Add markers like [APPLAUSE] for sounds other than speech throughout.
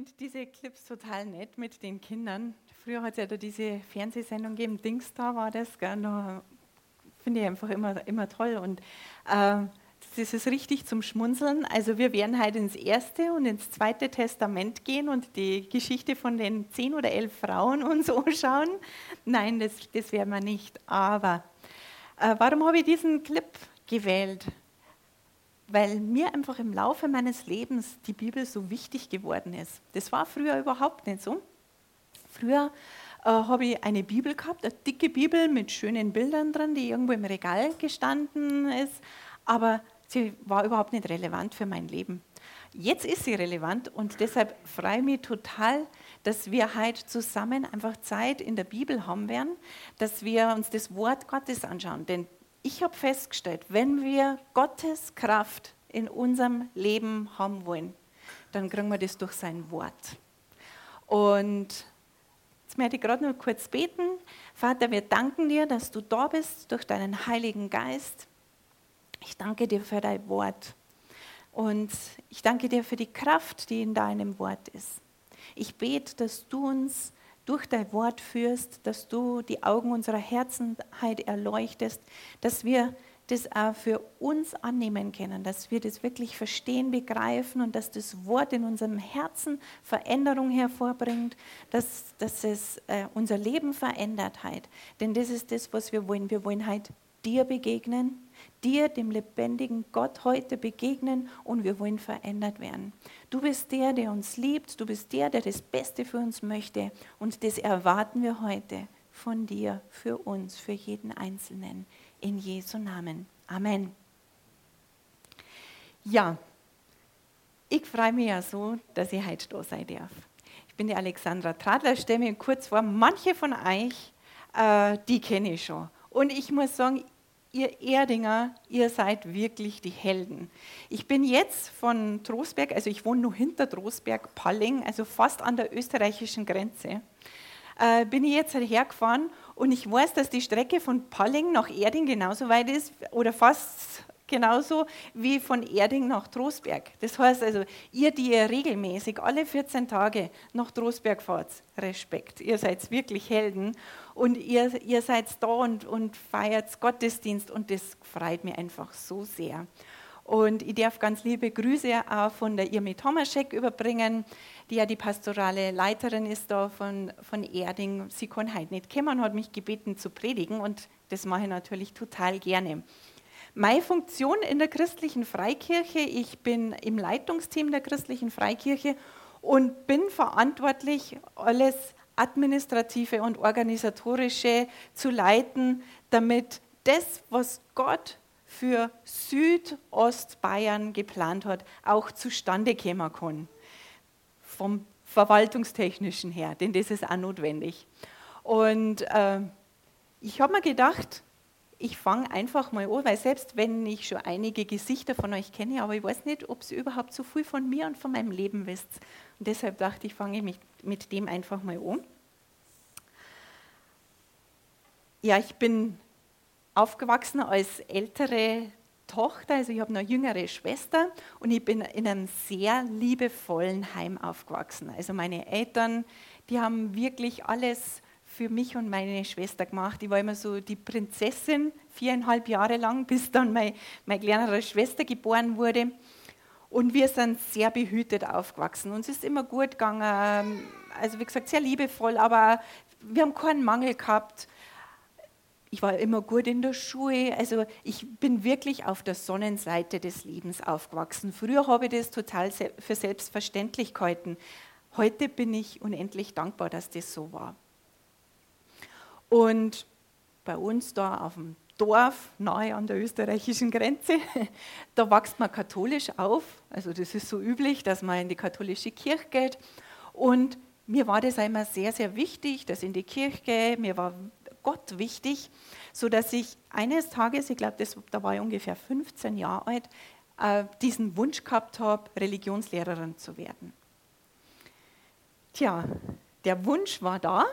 Finde diese Clips total nett mit den Kindern. Früher hat es ja da diese Fernsehsendung gegeben, Dings da war das, finde ich einfach immer, immer toll. Und äh, das ist richtig zum Schmunzeln. Also wir werden heute ins erste und ins zweite Testament gehen und die Geschichte von den zehn oder elf Frauen uns [LAUGHS] anschauen. Nein, das, das werden wir nicht. Aber äh, warum habe ich diesen Clip gewählt? Weil mir einfach im Laufe meines Lebens die Bibel so wichtig geworden ist. Das war früher überhaupt nicht so. Früher äh, habe ich eine Bibel gehabt, eine dicke Bibel mit schönen Bildern drin, die irgendwo im Regal gestanden ist, aber sie war überhaupt nicht relevant für mein Leben. Jetzt ist sie relevant und deshalb freue ich mich total, dass wir heute zusammen einfach Zeit in der Bibel haben werden, dass wir uns das Wort Gottes anschauen. Denn ich habe festgestellt, wenn wir Gottes Kraft in unserem Leben haben wollen, dann kriegen wir das durch sein Wort. Und jetzt möchte ich gerade noch kurz beten. Vater, wir danken dir, dass du da bist durch deinen Heiligen Geist. Ich danke dir für dein Wort. Und ich danke dir für die Kraft, die in deinem Wort ist. Ich bete, dass du uns durch dein Wort führst, dass du die Augen unserer Herzenheit erleuchtest, dass wir das auch für uns annehmen können, dass wir das wirklich verstehen, begreifen und dass das Wort in unserem Herzen Veränderung hervorbringt, dass, dass es äh, unser Leben verändert hat. Denn das ist das, was wir wollen. Wir wollen halt dir begegnen, dir, dem lebendigen Gott, heute begegnen und wir wollen verändert werden. Du bist der, der uns liebt, du bist der, der das Beste für uns möchte und das erwarten wir heute von dir, für uns, für jeden Einzelnen. In Jesu Namen. Amen. Ja, ich freue mich ja so, dass ich heute da sein darf. Ich bin die Alexandra Tradler, stelle mir kurz vor, manche von euch, äh, die kenne ich schon. Und ich muss sagen, ihr Erdinger, ihr seid wirklich die Helden. Ich bin jetzt von Trostberg, also ich wohne nur hinter Trostberg, Palling, also fast an der österreichischen Grenze, äh, bin ich jetzt hergefahren und ich weiß, dass die Strecke von Palling nach Erding genauso weit ist oder fast genauso wie von Erding nach Trostberg. Das heißt also, ihr, die ihr regelmäßig alle 14 Tage nach Trostberg fahrt, Respekt. Ihr seid wirklich Helden und ihr, ihr seid da und, und feiert Gottesdienst und das freut mich einfach so sehr. Und ich darf ganz liebe Grüße auch von der Irmi Tomaschek überbringen, die ja die pastorale Leiterin ist da von, von Erding. Sie kann heute nicht kommen hat mich gebeten zu predigen und das mache ich natürlich total gerne. Meine Funktion in der christlichen Freikirche, ich bin im Leitungsteam der christlichen Freikirche und bin verantwortlich, alles administrative und organisatorische zu leiten, damit das, was Gott für Südostbayern geplant hat, auch zustande kommen kann. Vom verwaltungstechnischen her, denn das ist auch notwendig. Und äh, ich habe mir gedacht, ich fange einfach mal an, weil selbst wenn ich schon einige Gesichter von euch kenne, aber ich weiß nicht, ob ihr überhaupt so viel von mir und von meinem Leben wisst. Und deshalb dachte ich, fange ich mit dem einfach mal an. Ja, ich bin aufgewachsen als ältere Tochter, also ich habe eine jüngere Schwester und ich bin in einem sehr liebevollen Heim aufgewachsen. Also meine Eltern, die haben wirklich alles für mich und meine Schwester gemacht. Ich war immer so die Prinzessin, viereinhalb Jahre lang, [LAUGHS] bis dann meine, meine kleinere Schwester geboren wurde. Und wir sind sehr behütet aufgewachsen. Uns ist immer gut gegangen, also wie gesagt, sehr liebevoll, aber wir haben keinen Mangel gehabt. Ich war immer gut in der Schule. Also ich bin wirklich auf der Sonnenseite des Lebens aufgewachsen. Früher habe ich das total für selbstverständlich gehalten. Heute bin ich unendlich dankbar, dass das so war. Und bei uns da auf dem Dorf, nahe an der österreichischen Grenze, [LAUGHS] da wächst man katholisch auf. Also das ist so üblich, dass man in die katholische Kirche geht. Und mir war das immer sehr, sehr wichtig, dass in die Kirche, mir war Gott wichtig, so dass ich eines Tages, ich glaube, da war ich ungefähr 15 Jahre alt, äh, diesen Wunsch gehabt habe, Religionslehrerin zu werden. Tja, der Wunsch war da,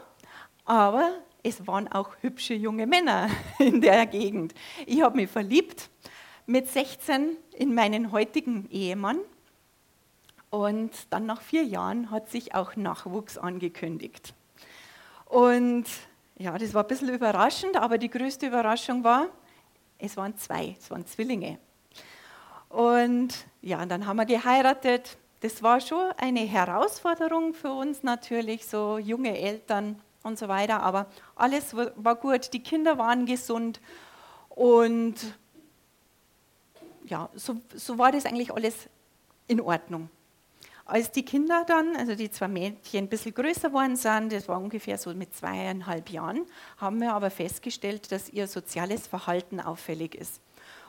aber es waren auch hübsche junge Männer [LAUGHS] in der Gegend. Ich habe mich verliebt mit 16 in meinen heutigen Ehemann und dann nach vier Jahren hat sich auch Nachwuchs angekündigt. Und ja, das war ein bisschen überraschend, aber die größte Überraschung war, es waren zwei, es waren Zwillinge. Und ja, dann haben wir geheiratet. Das war schon eine Herausforderung für uns natürlich, so junge Eltern und so weiter, aber alles war gut, die Kinder waren gesund und ja, so, so war das eigentlich alles in Ordnung. Als die Kinder dann, also die zwei Mädchen, ein bisschen größer geworden sind, das war ungefähr so mit zweieinhalb Jahren, haben wir aber festgestellt, dass ihr soziales Verhalten auffällig ist.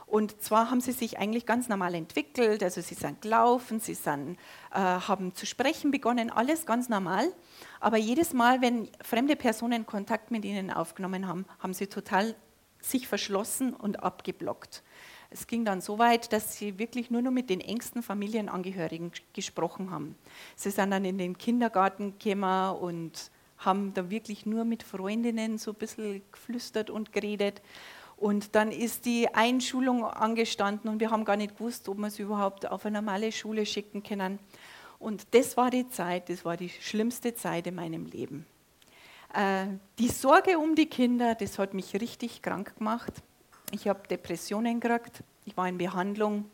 Und zwar haben sie sich eigentlich ganz normal entwickelt, also sie sind gelaufen, sie sind, äh, haben zu sprechen begonnen, alles ganz normal. Aber jedes Mal, wenn fremde Personen Kontakt mit ihnen aufgenommen haben, haben sie total sich verschlossen und abgeblockt. Es ging dann so weit, dass sie wirklich nur noch mit den engsten Familienangehörigen gesprochen haben. Sie sind dann in den Kindergarten gekommen und haben da wirklich nur mit Freundinnen so ein bisschen geflüstert und geredet. Und dann ist die Einschulung angestanden und wir haben gar nicht gewusst, ob wir sie überhaupt auf eine normale Schule schicken können. Und das war die Zeit, das war die schlimmste Zeit in meinem Leben. Äh, die Sorge um die Kinder, das hat mich richtig krank gemacht. Ich habe Depressionen gekriegt, ich war in Behandlung.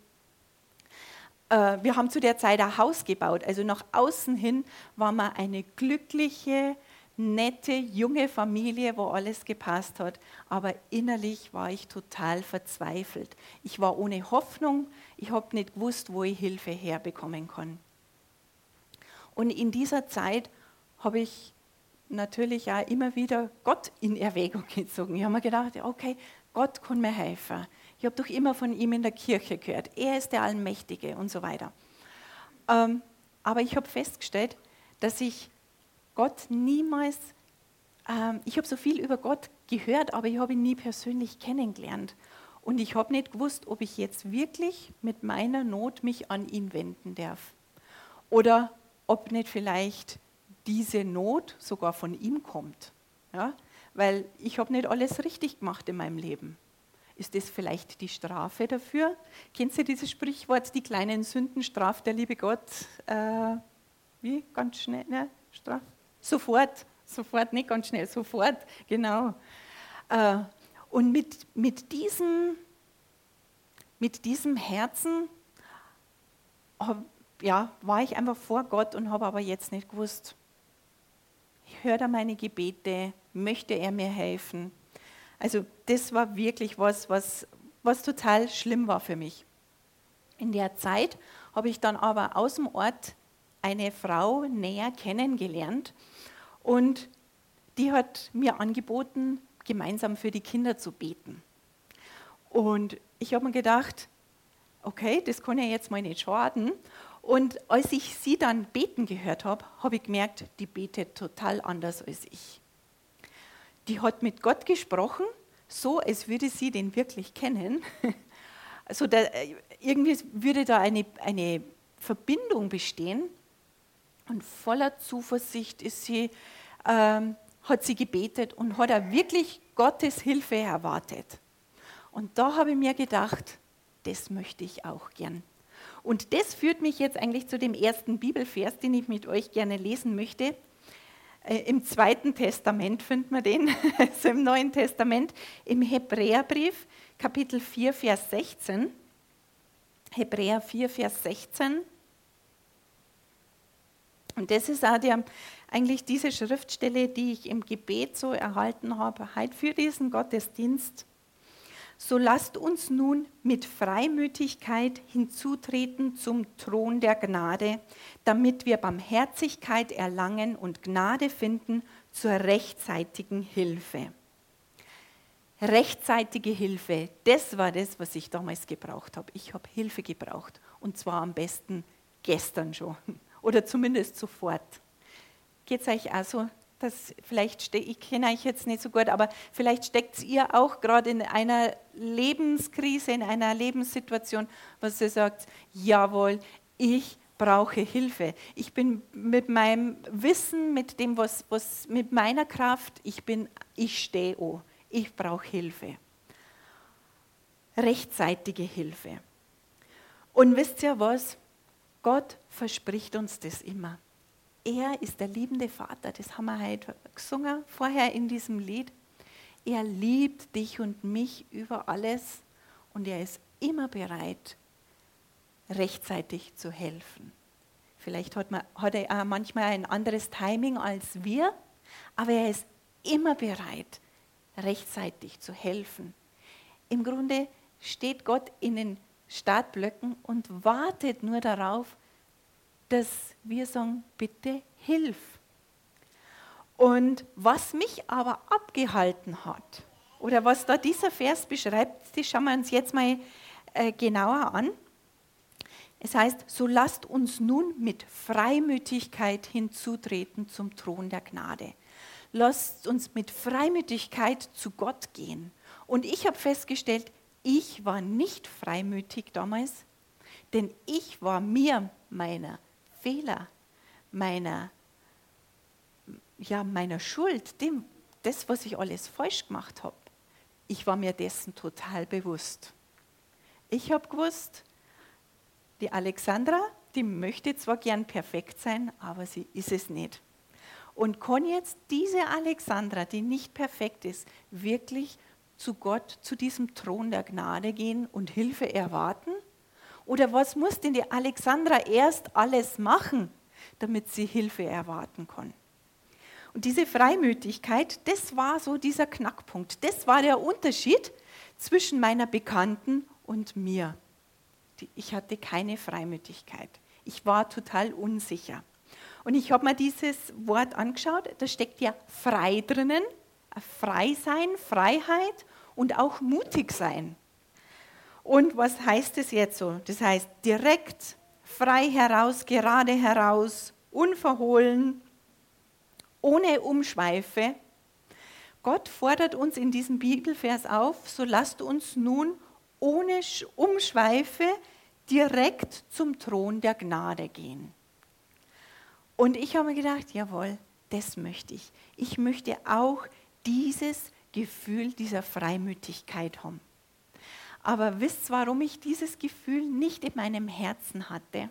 Äh, wir haben zu der Zeit ein Haus gebaut, also nach außen hin waren wir eine glückliche, nette, junge Familie, wo alles gepasst hat, aber innerlich war ich total verzweifelt. Ich war ohne Hoffnung, ich habe nicht gewusst, wo ich Hilfe herbekommen kann. Und in dieser Zeit habe ich natürlich auch immer wieder Gott in Erwägung [LAUGHS] gezogen. Ich habe mir gedacht, okay, Gott kann mir helfen. Ich habe doch immer von ihm in der Kirche gehört. Er ist der Allmächtige und so weiter. Ähm, aber ich habe festgestellt, dass ich Gott niemals, ähm, ich habe so viel über Gott gehört, aber ich habe ihn nie persönlich kennengelernt. Und ich habe nicht gewusst, ob ich jetzt wirklich mit meiner Not mich an ihn wenden darf. Oder ob nicht vielleicht diese Not sogar von ihm kommt. Ja? weil ich habe nicht alles richtig gemacht in meinem Leben. Ist das vielleicht die Strafe dafür? Kennst du dieses Sprichwort, die kleinen Sünden straft der liebe Gott? Äh, wie? Ganz schnell? Ne? Straf? Sofort, sofort, nicht ganz schnell, sofort, genau. Äh, und mit, mit, diesem, mit diesem Herzen ja, war ich einfach vor Gott und habe aber jetzt nicht gewusst, hört er meine Gebete, möchte er mir helfen. Also das war wirklich was, was, was total schlimm war für mich. In der Zeit habe ich dann aber aus dem Ort eine Frau näher kennengelernt und die hat mir angeboten, gemeinsam für die Kinder zu beten. Und ich habe mir gedacht, okay, das kann ja jetzt mal nicht schaden. Und als ich sie dann beten gehört habe, habe ich gemerkt, die betet total anders als ich. Die hat mit Gott gesprochen, so als würde sie den wirklich kennen. [LAUGHS] Also da, irgendwie würde da eine, eine Verbindung bestehen. Und voller Zuversicht ist sie, ähm, hat sie gebetet und hat auch wirklich Gottes Hilfe erwartet. Und da habe ich mir gedacht, das möchte ich auch gern. Und das führt mich jetzt eigentlich zu dem ersten Bibelvers, den ich mit euch gerne lesen möchte. Äh, Im Zweiten Testament findet man den, [LAUGHS] also im Neuen Testament, im Hebräerbrief, Kapitel 4, Vers 16. Hebräer 4, Vers 16. Und das ist auch der, eigentlich diese Schriftstelle, die ich im Gebet so erhalten habe, heute für diesen Gottesdienst. So lasst uns nun mit Freimütigkeit hinzutreten zum Thron der Gnade, damit wir Barmherzigkeit erlangen und Gnade finden zur rechtzeitigen Hilfe. Rechtzeitige Hilfe, das war das, was ich damals gebraucht habe. Ich habe Hilfe gebraucht und zwar am besten gestern schon oder zumindest sofort. geht es euch auch so, dass vielleicht, ich kenne euch jetzt nicht so gut, aber vielleicht steckt ihr auch gerade in einer Lebenskrise, in einer Lebenssituation, was ihr sagt, jawohl, ich brauche Hilfe. Ich bin mit meinem Wissen, mit dem, was, was mit meiner Kraft, ich bin, ich stehe oh, ich brauche Hilfe. Rechtzeitige Hilfe. Und wisst ihr was? Gott verspricht uns das immer. Er ist der liebende Vater, das haben wir heute gesungen, vorher in diesem Lied. Er liebt dich und mich über alles und er ist immer bereit, rechtzeitig zu helfen. Vielleicht hat, man, hat er auch manchmal ein anderes Timing als wir, aber er ist immer bereit, rechtzeitig zu helfen. Im Grunde steht Gott in den Startblöcken und wartet nur darauf, dass wir sagen, bitte hilf. Und was mich aber abgehalten hat, oder was da dieser Vers beschreibt, das schauen wir uns jetzt mal äh, genauer an. Es heißt, so lasst uns nun mit Freimütigkeit hinzutreten zum Thron der Gnade. Lasst uns mit Freimütigkeit zu Gott gehen. Und ich habe festgestellt, ich war nicht freimütig damals, denn ich war mir meiner Fehler, meiner, ja, meiner Schuld, dem, das, was ich alles falsch gemacht habe, ich war mir dessen total bewusst. Ich habe gewusst, die Alexandra, die möchte zwar gern perfekt sein, aber sie ist es nicht. Und kann jetzt diese Alexandra, die nicht perfekt ist, wirklich zu Gott, zu diesem Thron der Gnade gehen und Hilfe erwarten? Oder was muss denn die Alexandra erst alles machen, damit sie Hilfe erwarten kann? Und diese Freimütigkeit, das war so dieser Knackpunkt. Das war der Unterschied zwischen meiner Bekannten und mir. Ich hatte keine Freimütigkeit. Ich war total unsicher. Und ich habe mir dieses Wort angeschaut, da steckt ja frei drinnen, frei sein, Freiheit und auch mutig sein. Und was heißt es jetzt so? Das heißt direkt, frei heraus, gerade heraus, unverhohlen, ohne Umschweife. Gott fordert uns in diesem Bibelvers auf, so lasst uns nun ohne Umschweife direkt zum Thron der Gnade gehen. Und ich habe mir gedacht, jawohl, das möchte ich. Ich möchte auch dieses Gefühl dieser Freimütigkeit haben. Aber wisst, warum ich dieses Gefühl nicht in meinem Herzen hatte?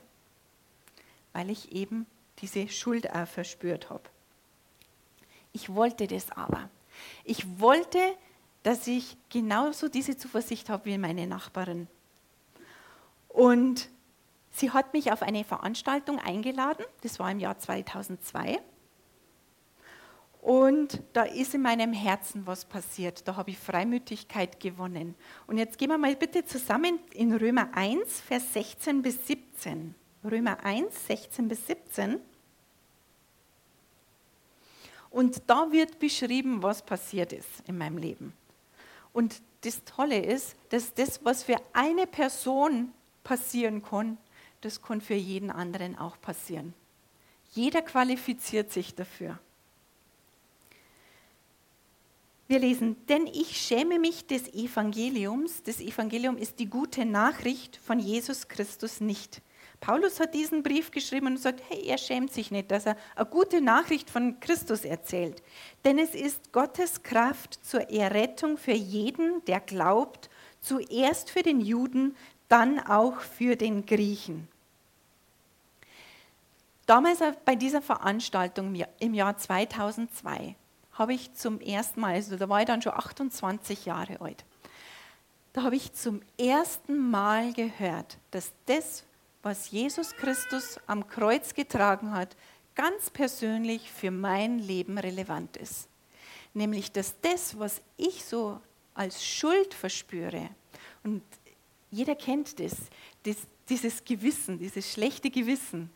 Weil ich eben diese Schuld auch verspürt habe. Ich wollte das aber. Ich wollte, dass ich genauso diese Zuversicht habe wie meine Nachbarin. Und sie hat mich auf eine Veranstaltung eingeladen, das war im Jahr 2002. Und da ist in meinem Herzen was passiert. Da habe ich Freimütigkeit gewonnen. Und jetzt gehen wir mal bitte zusammen in Römer 1, Vers 16 bis 17. Römer 1, 16 bis 17. Und da wird beschrieben, was passiert ist in meinem Leben. Und das Tolle ist, dass das, was für eine Person passieren kann, das kann für jeden anderen auch passieren. Jeder qualifiziert sich dafür. Wir lesen, denn ich schäme mich des Evangeliums. Das Evangelium ist die gute Nachricht von Jesus Christus nicht. Paulus hat diesen Brief geschrieben und sagt, hey, er schämt sich nicht, dass er eine gute Nachricht von Christus erzählt. Denn es ist Gottes Kraft zur Errettung für jeden, der glaubt, zuerst für den Juden, dann auch für den Griechen. Damals bei dieser Veranstaltung im Jahr 2002 habe ich zum ersten Mal, also da war ich dann schon 28 Jahre alt, da habe ich zum ersten Mal gehört, dass das, was Jesus Christus am Kreuz getragen hat, ganz persönlich für mein Leben relevant ist. Nämlich, dass das, was ich so als Schuld verspüre, und jeder kennt das, das dieses Gewissen, dieses schlechte Gewissen,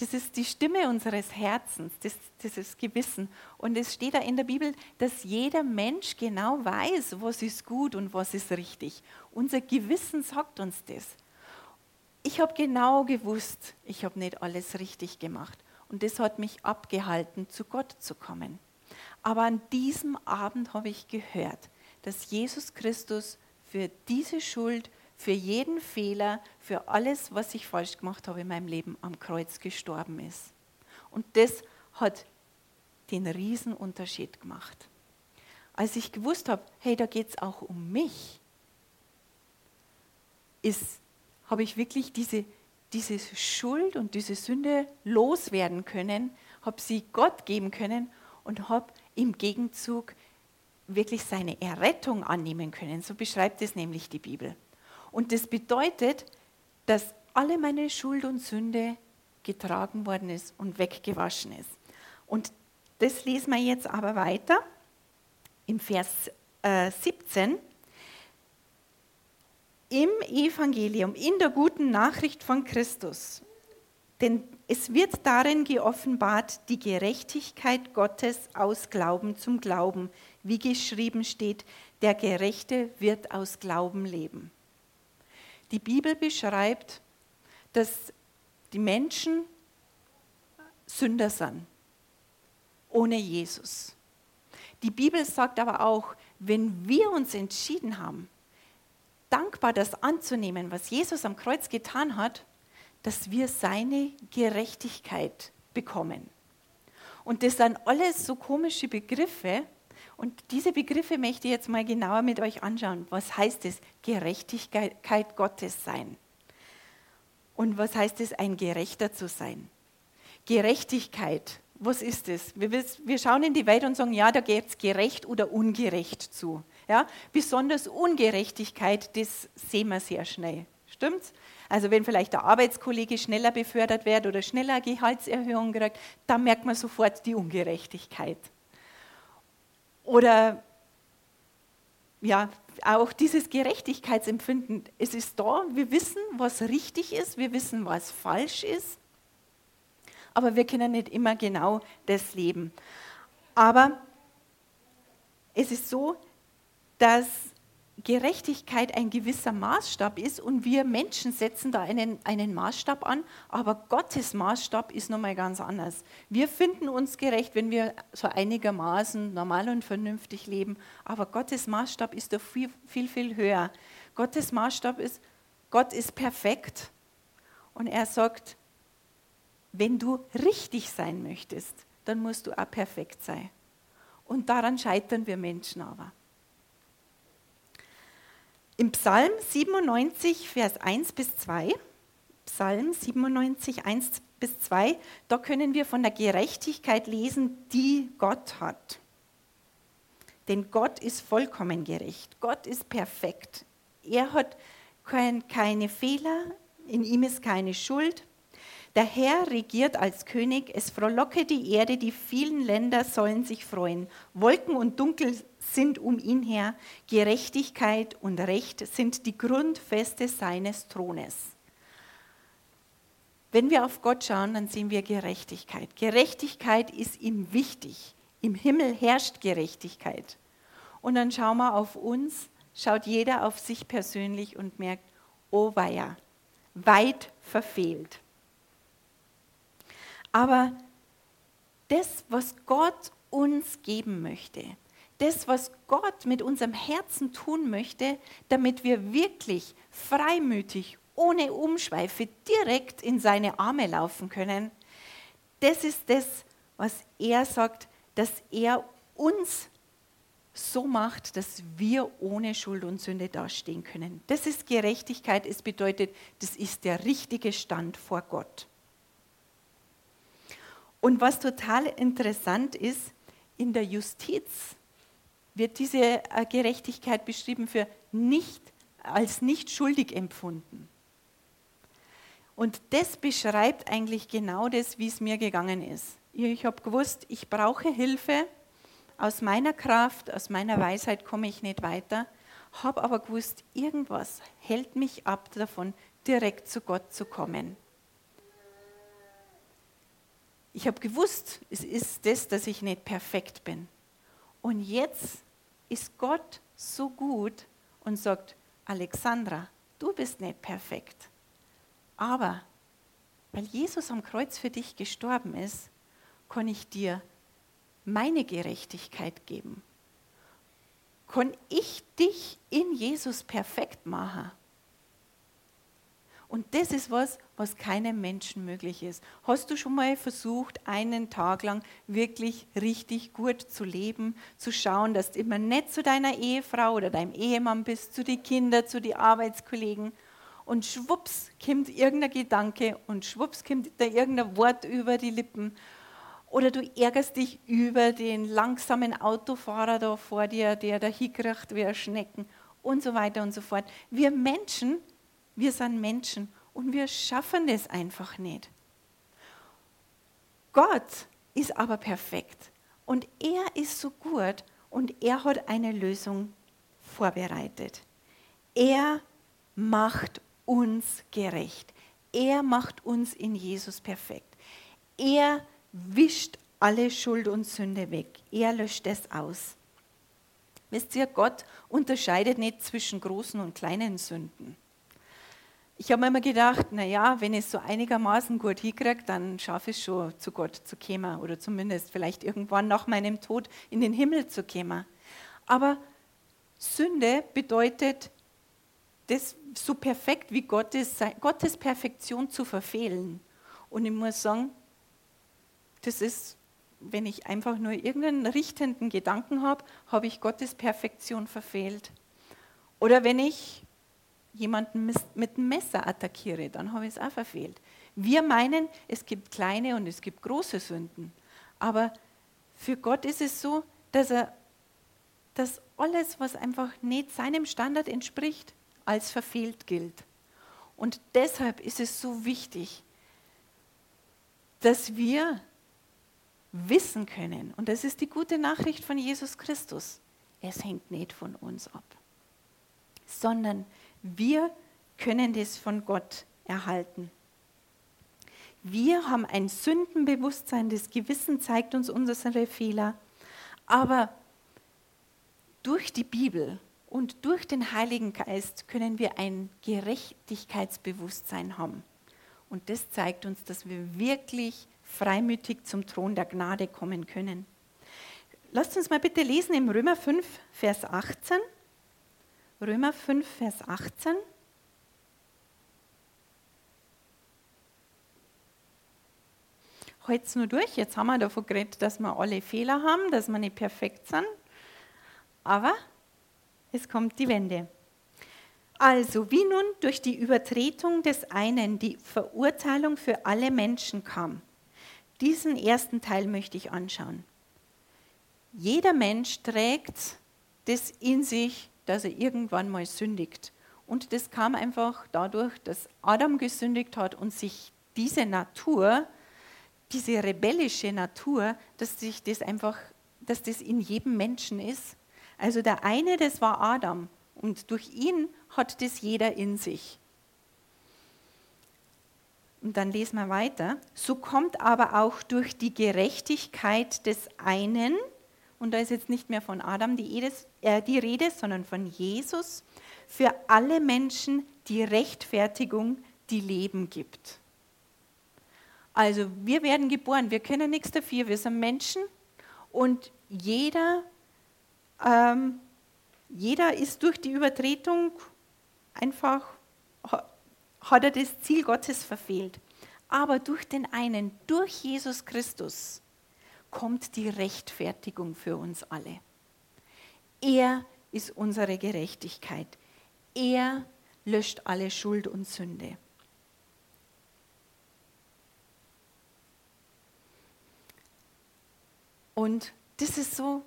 das ist die Stimme unseres Herzens, das, dieses Gewissen. Und es steht da in der Bibel, dass jeder Mensch genau weiß, was ist gut und was ist richtig. Unser Gewissen sagt uns das. Ich habe genau gewusst, ich habe nicht alles richtig gemacht. und das hat mich abgehalten, zu Gott zu kommen. Aber an diesem Abend habe ich gehört, dass Jesus Christus für diese Schuld, für jeden Fehler, für alles, was ich falsch gemacht habe in meinem Leben, am Kreuz gestorben ist. Und das hat den Riesenunterschied gemacht. Als ich gewusst habe, hey, da geht es auch um mich, habe ich wirklich diese, diese Schuld und diese Sünde loswerden können, habe sie Gott geben können und habe im Gegenzug wirklich seine Errettung annehmen können. So beschreibt es nämlich die Bibel. Und das bedeutet, dass alle meine Schuld und Sünde getragen worden ist und weggewaschen ist. Und das lesen wir jetzt aber weiter im Vers äh, 17. Im Evangelium, in der guten Nachricht von Christus. Denn es wird darin geoffenbart die Gerechtigkeit Gottes aus Glauben zum Glauben, wie geschrieben steht, der Gerechte wird aus Glauben leben. Die Bibel beschreibt, dass die Menschen Sünder sind, ohne Jesus. Die Bibel sagt aber auch, wenn wir uns entschieden haben, dankbar das anzunehmen, was Jesus am Kreuz getan hat, dass wir seine Gerechtigkeit bekommen. Und das sind alles so komische Begriffe. Und diese Begriffe möchte ich jetzt mal genauer mit euch anschauen. Was heißt es, Gerechtigkeit Gottes sein? Und was heißt es, ein Gerechter zu sein? Gerechtigkeit, was ist es? Wir, schauen in die Welt und sagen, ja, da geht es gerecht oder ungerecht zu. Ja? Besonders Ungerechtigkeit, das sehen wir sehr schnell. Stimmt's? Also wenn vielleicht der Arbeitskollege schneller befördert wird oder schneller Gehaltserhöhung kriegt, dann merkt man sofort die Ungerechtigkeit. Oder ja, auch dieses Gerechtigkeitsempfinden, es ist da, wir wissen, was richtig ist, wir wissen, was falsch ist, aber wir können nicht immer genau das leben. Aber es ist so, dass Gerechtigkeit ein gewisser Maßstab ist und wir Menschen setzen da einen, einen Maßstab an, aber Gottes Maßstab ist nochmal ganz anders. Wir finden uns gerecht, wenn wir so einigermaßen normal und vernünftig leben, aber Gottes Maßstab ist doch viel, viel, viel höher. Gottes Maßstab ist, Gott ist perfekt und er sagt, wenn du richtig sein möchtest, dann musst du auch perfekt sein. Und daran scheitern wir Menschen aber. Im Psalm 97, Vers 1 bis 2, Psalm 97, 1 bis 2, da können wir von der Gerechtigkeit lesen, die Gott hat. Denn Gott ist vollkommen gerecht. Gott ist perfekt. Er hat kein, keine Fehler, in ihm ist keine Schuld. Der Herr regiert als König, es frohlocke die Erde, die vielen Länder sollen sich freuen. Wolken und Dunkel sind um ihn her, Gerechtigkeit und Recht sind die Grundfeste seines Thrones. Wenn wir auf Gott schauen, dann sehen wir Gerechtigkeit. Gerechtigkeit ist ihm wichtig. Im Himmel herrscht Gerechtigkeit. Und dann schauen wir auf uns, schaut jeder auf sich persönlich und merkt, oh weia, weit verfehlt. Aber das, was Gott uns geben möchte, das, was Gott mit unserem Herzen tun möchte, damit wir wirklich freimütig, ohne Umschweife direkt in seine Arme laufen können, das ist das, was er sagt, dass er uns so macht, dass wir ohne Schuld und Sünde dastehen können. Das ist Gerechtigkeit. Es bedeutet, das ist der richtige Stand vor Gott. Und was total interessant ist, in der Justiz wird diese äh, Gerechtigkeit beschrieben für nicht, als nicht schuldig empfunden. Und das beschreibt eigentlich genau das, wie es mir gegangen ist. Ich habe gewusst, ich brauche Hilfe. Aus meiner Kraft, aus meiner Weisheit komme ich nicht weiter. Habe aber gewusst, irgendwas hält mich ab davon, direkt zu Gott zu kommen. Ich habe gewusst, es ist das, dass ich nicht perfekt bin. Und jetzt ist Gott so gut und sagt, Alexandra, du bist nicht perfekt, aber weil Jesus am Kreuz für dich gestorben ist, kann ich dir meine Gerechtigkeit geben. Kann ich dich in Jesus perfekt machen? Und das ist was, was keinem Menschen möglich ist. Hast du schon mal versucht, einen Tag lang wirklich richtig gut zu leben, zu schauen, dass du immer nett zu deiner Ehefrau oder deinem Ehemann bist, zu den Kindern, zu den Arbeitskollegen und schwupps kommt irgendein Gedanke und schwupps kommt da irgendein Wort über die Lippen oder du ärgerst dich über den langsamen Autofahrer da vor dir, der da hinkriegt wie ein Schnecken und so weiter und so fort. Wir Menschen wir sind Menschen und wir schaffen es einfach nicht. Gott ist aber perfekt und er ist so gut und er hat eine Lösung vorbereitet. Er macht uns gerecht. Er macht uns in Jesus perfekt. Er wischt alle Schuld und Sünde weg. Er löscht es aus. Wisst ihr, Gott unterscheidet nicht zwischen großen und kleinen Sünden. Ich habe mir immer gedacht, naja, wenn ich es so einigermaßen gut hinkriege, dann schaffe ich es schon, zu Gott zu kommen oder zumindest vielleicht irgendwann nach meinem Tod in den Himmel zu kommen. Aber Sünde bedeutet, das so perfekt wie Gottes, Gottes Perfektion zu verfehlen. Und ich muss sagen, das ist, wenn ich einfach nur irgendeinen richtenden Gedanken habe, habe ich Gottes Perfektion verfehlt. Oder wenn ich jemanden mit einem Messer attackiere, dann habe ich es auch verfehlt. Wir meinen, es gibt kleine und es gibt große Sünden. Aber für Gott ist es so, dass er dass alles, was einfach nicht seinem Standard entspricht, als verfehlt gilt. Und deshalb ist es so wichtig, dass wir wissen können, und das ist die gute Nachricht von Jesus Christus, es hängt nicht von uns ab, sondern wir können das von Gott erhalten. Wir haben ein Sündenbewusstsein, das Gewissen zeigt uns unsere Fehler, aber durch die Bibel und durch den Heiligen Geist können wir ein Gerechtigkeitsbewusstsein haben. Und das zeigt uns, dass wir wirklich freimütig zum Thron der Gnade kommen können. Lasst uns mal bitte lesen im Römer 5, Vers 18. Römer 5, Vers 18. Heute nur durch. Jetzt haben wir davon geredet, dass wir alle Fehler haben, dass wir nicht perfekt sind. Aber es kommt die Wende. Also, wie nun durch die Übertretung des einen die Verurteilung für alle Menschen kam. Diesen ersten Teil möchte ich anschauen. Jeder Mensch trägt das in sich, dass er irgendwann mal sündigt. Und das kam einfach dadurch, dass Adam gesündigt hat und sich diese Natur, diese rebellische Natur, dass sich das einfach, dass das in jedem Menschen ist. Also der eine, das war Adam und durch ihn hat das jeder in sich. Und dann lesen wir weiter. So kommt aber auch durch die Gerechtigkeit des einen, und da ist jetzt nicht mehr von Adam die, äh, die Rede, sondern von Jesus, für alle Menschen die Rechtfertigung, die Leben gibt. Also wir werden geboren, wir können nichts dafür, wir sind Menschen und jeder, ähm, jeder ist durch die Übertretung einfach, hat er das Ziel Gottes verfehlt. Aber durch den einen, durch Jesus Christus, kommt die Rechtfertigung für uns alle. Er ist unsere Gerechtigkeit. Er löscht alle Schuld und Sünde. Und das ist so,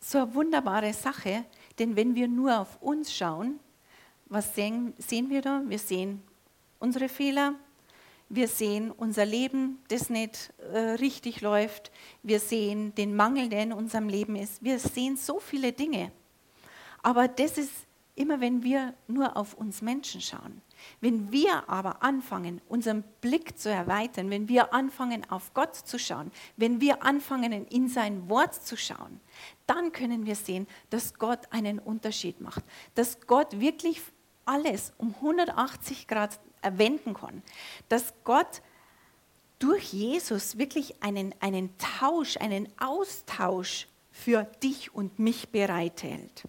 so eine wunderbare Sache, denn wenn wir nur auf uns schauen, was sehen, sehen wir da? Wir sehen unsere Fehler, wir sehen unser Leben, das nicht äh, richtig läuft. Wir sehen den Mangel, der in unserem Leben ist. Wir sehen so viele Dinge. Aber das ist immer, wenn wir nur auf uns Menschen schauen. Wenn wir aber anfangen, unseren Blick zu erweitern, wenn wir anfangen, auf Gott zu schauen, wenn wir anfangen, in sein Wort zu schauen, dann können wir sehen, dass Gott einen Unterschied macht. Dass Gott wirklich alles um 180 Grad wenden kann. Dass Gott durch Jesus wirklich einen, einen Tausch, einen Austausch für dich und mich bereithält.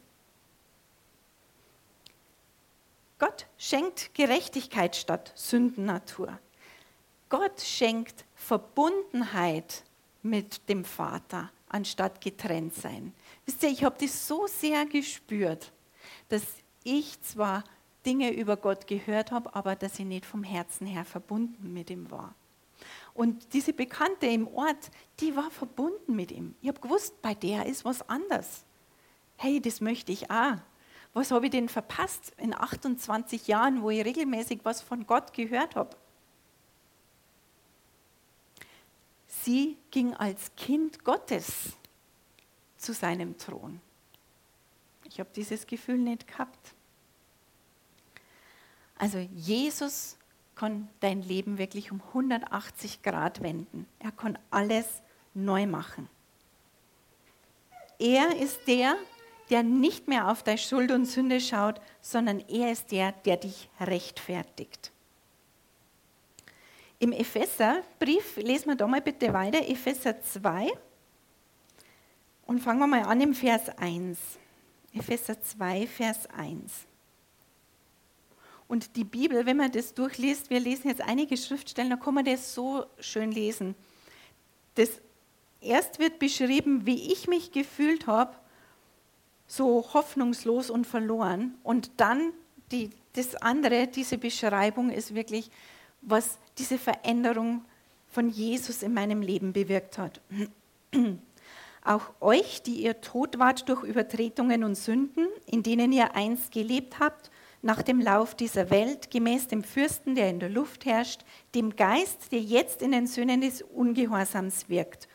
Gott schenkt Gerechtigkeit statt Sündennatur. Gott schenkt Verbundenheit mit dem Vater anstatt getrennt sein. Wisst ihr, ich habe das so sehr gespürt, dass ich zwar Dinge über Gott gehört habe, aber dass ich nicht vom Herzen her verbunden mit ihm war. Und diese Bekannte im Ort, die war verbunden mit ihm. Ich habe gewusst, bei der ist was anders. Hey, das möchte ich auch. Was habe ich denn verpasst in 28 Jahren, wo ich regelmäßig was von Gott gehört habe? Sie ging als Kind Gottes zu seinem Thron. Ich habe dieses Gefühl nicht gehabt. Also Jesus kann dein Leben wirklich um 180 Grad wenden. Er kann alles neu machen. Er ist der, der nicht mehr auf deine Schuld und Sünde schaut, sondern er ist der, der dich rechtfertigt. Im Epheserbrief, lesen wir da mal bitte weiter, Epheser 2. Und fangen wir mal an im Vers 1. Epheser 2, Vers 1. Und die Bibel, wenn man das durchliest, wir lesen jetzt einige Schriftstellen, da kann man das so schön lesen. Das erst wird beschrieben, wie ich mich gefühlt habe, so hoffnungslos und verloren. Und dann die, das andere, diese Beschreibung ist wirklich, was diese Veränderung von Jesus in meinem Leben bewirkt hat. [CLEARS THROAT] Auch euch, die ihr tot wart durch Übertretungen und Sünden, in denen ihr einst gelebt habt, nach dem Lauf dieser Welt, gemäß dem Fürsten, der in der Luft herrscht, dem Geist, der jetzt in den Söhnen des Ungehorsams wirkt.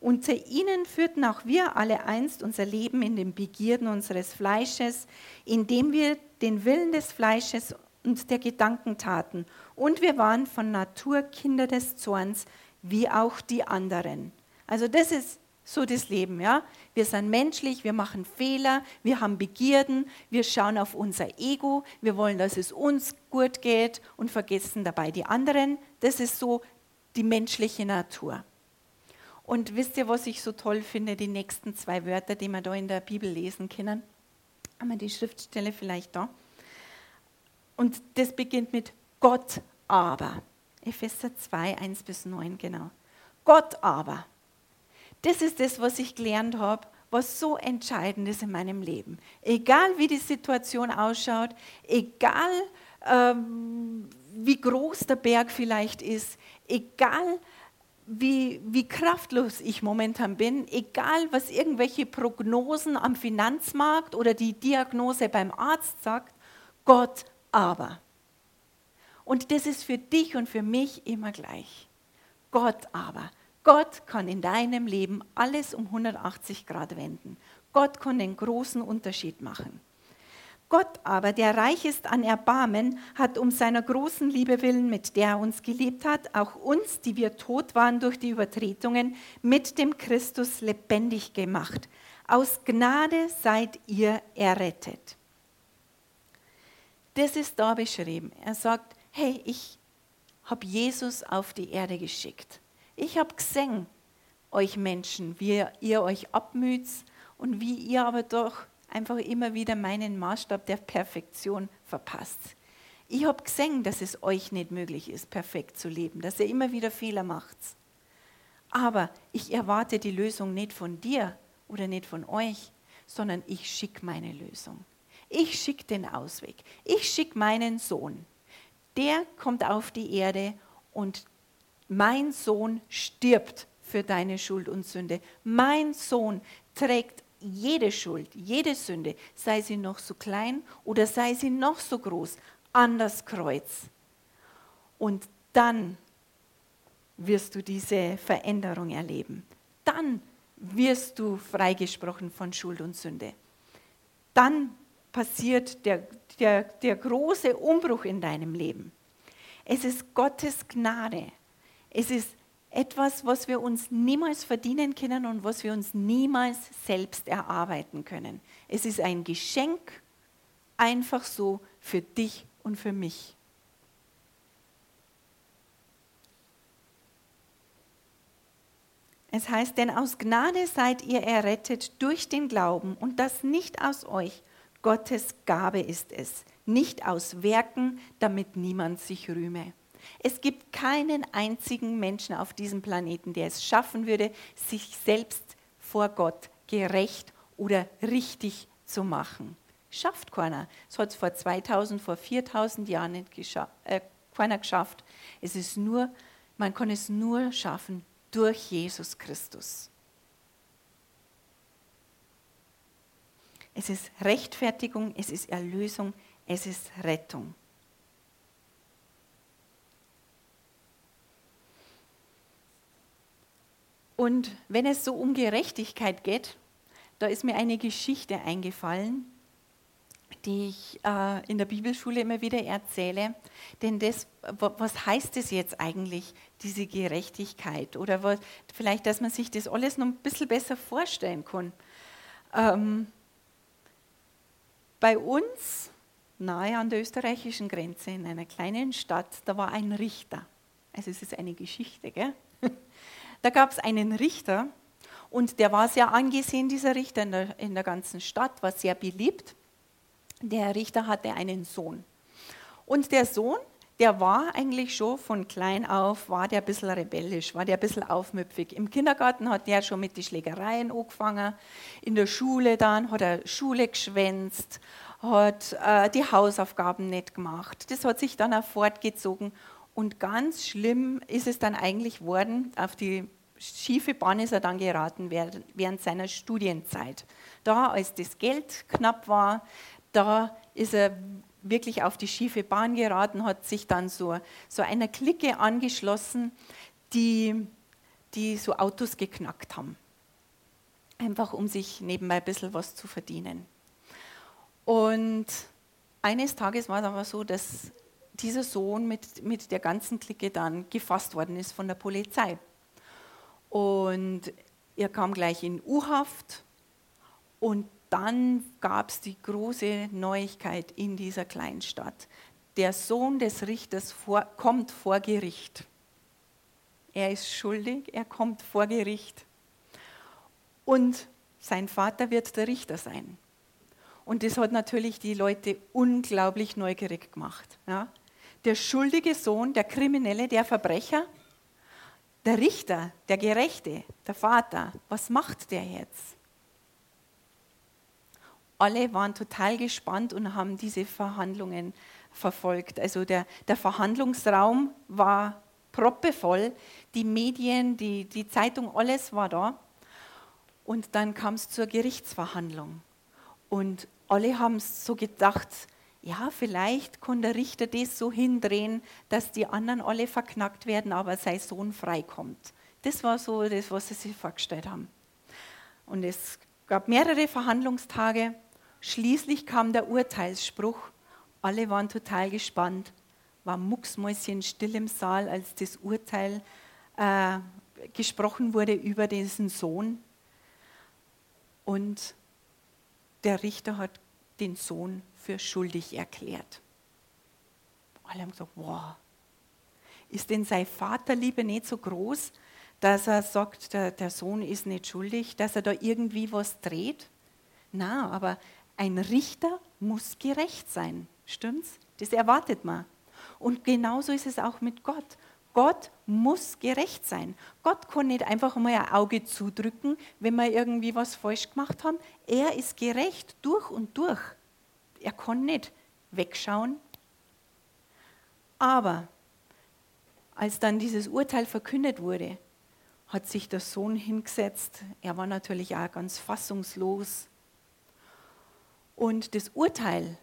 Unter ihnen führten auch wir alle einst unser Leben in den Begierden unseres Fleisches, indem wir den Willen des Fleisches und der Gedanken taten. Und wir waren von Natur Kinder des Zorns, wie auch die anderen. Also das ist so das Leben, ja. Wir sind menschlich, wir machen Fehler, wir haben Begierden, wir schauen auf unser Ego, wir wollen, dass es uns gut geht und vergessen dabei die anderen. Das ist so die menschliche Natur. Und wisst ihr, was ich so toll finde? Die nächsten zwei Wörter, die wir da in der Bibel lesen können. Haben wir die Schriftstelle vielleicht da? Und das beginnt mit Gott aber. Epheser 2, 1 bis 9, genau. Gott aber. Das ist das, was ich gelernt habe, was so entscheidend ist in meinem Leben. Egal wie die Situation ausschaut, egal ähm, wie groß der Berg vielleicht ist, egal wie, wie kraftlos ich momentan bin, egal was irgendwelche Prognosen am Finanzmarkt oder die Diagnose beim Arzt sagt, Gott aber. Und das ist für dich und für mich immer gleich. Gott aber. Gott kann in deinem Leben alles um 180 Grad wenden. Gott kann den großen Unterschied machen. Gott aber, der reich ist an Erbarmen, hat um seiner großen Liebe willen, mit der er uns geliebt hat, auch uns, die wir tot waren durch die Übertretungen, mit dem Christus lebendig gemacht. Aus Gnade seid ihr errettet. Das ist da beschrieben. Er sagt, hey, ich habe Jesus auf die Erde geschickt. Ich habe gesehen, euch Menschen, wie ihr euch abmüht und wie ihr aber doch einfach immer wieder meinen Maßstab der Perfektion verpasst. Ich habe gesehen, dass es euch nicht möglich ist, perfekt zu leben, dass ihr immer wieder Fehler macht. Aber ich erwarte die Lösung nicht von dir oder nicht von euch, sondern ich schicke meine Lösung. Ich schicke den Ausweg. Ich schicke meinen Sohn. Der kommt auf die Erde und mein Sohn stirbt für deine Schuld und Sünde. Mein Sohn trägt jede Schuld, jede Sünde, sei sie noch so klein oder sei sie noch so groß, an das Kreuz. Und dann wirst du diese Veränderung erleben. Dann wirst du freigesprochen von Schuld und Sünde. Dann passiert der, der, der große Umbruch in deinem Leben. Es ist Gottes Gnade. Es ist etwas, was wir uns niemals verdienen können und was wir uns niemals selbst erarbeiten können. Es ist ein Geschenk, einfach so für dich und für mich. Es heißt, denn aus Gnade seid ihr errettet durch den Glauben und das nicht aus euch. Gottes Gabe ist es, nicht aus Werken, damit niemand sich rühme. Es gibt keinen einzigen Menschen auf diesem Planeten, der es schaffen würde, sich selbst vor Gott gerecht oder richtig zu machen. Schafft keiner. Es hat es vor 2000, vor 4000 Jahren nicht gescha äh, keiner geschafft. Es ist nur, man kann es nur schaffen durch Jesus Christus. Es ist Rechtfertigung, es ist Erlösung, es ist Rettung. Und wenn es so um Gerechtigkeit geht, da ist mir eine Geschichte eingefallen, die ich äh, in der Bibelschule immer wieder erzähle. Denn das, was heißt es jetzt eigentlich, diese Gerechtigkeit? Oder was, vielleicht, dass man sich das alles noch ein bisschen besser vorstellen kann. Ähm, bei uns, nahe an der österreichischen Grenze, in einer kleinen Stadt, da war ein Richter. Also es ist eine Geschichte, gell? [LAUGHS] Da gab es einen Richter und der war sehr angesehen, dieser Richter in der, in der ganzen Stadt, war sehr beliebt. Der Richter hatte einen Sohn. Und der Sohn, der war eigentlich schon von klein auf, war der ein bisschen rebellisch, war der ein bisschen aufmüpfig. Im Kindergarten hat der schon mit den Schlägereien angefangen. In der Schule dann hat er Schule geschwänzt, hat äh, die Hausaufgaben nicht gemacht. Das hat sich dann auch fortgezogen. Und ganz schlimm ist es dann eigentlich worden, auf die schiefe Bahn ist er dann geraten während seiner Studienzeit. Da, als das Geld knapp war, da ist er wirklich auf die schiefe Bahn geraten, hat sich dann so, so einer Clique angeschlossen, die, die so Autos geknackt haben. Einfach um sich nebenbei ein bisschen was zu verdienen. Und eines Tages war es aber so, dass dieser Sohn mit, mit der ganzen Clique dann gefasst worden ist von der Polizei. Und er kam gleich in U-Haft und dann gab es die große Neuigkeit in dieser Kleinstadt. Der Sohn des Richters vor, kommt vor Gericht. Er ist schuldig, er kommt vor Gericht. Und sein Vater wird der Richter sein. Und das hat natürlich die Leute unglaublich neugierig gemacht. Ja? Der schuldige Sohn, der Kriminelle, der Verbrecher, der Richter, der Gerechte, der Vater, was macht der jetzt? Alle waren total gespannt und haben diese Verhandlungen verfolgt. Also der, der Verhandlungsraum war proppevoll, die Medien, die, die Zeitung, alles war da. Und dann kam es zur Gerichtsverhandlung. Und alle haben so gedacht, ja, vielleicht kann der Richter das so hindrehen, dass die anderen alle verknackt werden, aber sein Sohn freikommt. Das war so das, was sie sich vorgestellt haben. Und es gab mehrere Verhandlungstage. Schließlich kam der Urteilsspruch. Alle waren total gespannt. War mucksmäuschen still im Saal, als das Urteil äh, gesprochen wurde über diesen Sohn. Und der Richter hat den Sohn für schuldig erklärt. Alle haben gesagt, wow, ist denn seine Vaterliebe nicht so groß, dass er sagt, der, der Sohn ist nicht schuldig, dass er da irgendwie was dreht? Na, aber ein Richter muss gerecht sein, stimmt's? Das erwartet man. Und genauso ist es auch mit Gott. Gott muss gerecht sein. Gott kann nicht einfach mal ein Auge zudrücken, wenn wir irgendwie was falsch gemacht haben. Er ist gerecht durch und durch. Er konnte nicht wegschauen. Aber als dann dieses Urteil verkündet wurde, hat sich der Sohn hingesetzt. Er war natürlich auch ganz fassungslos. Und das Urteil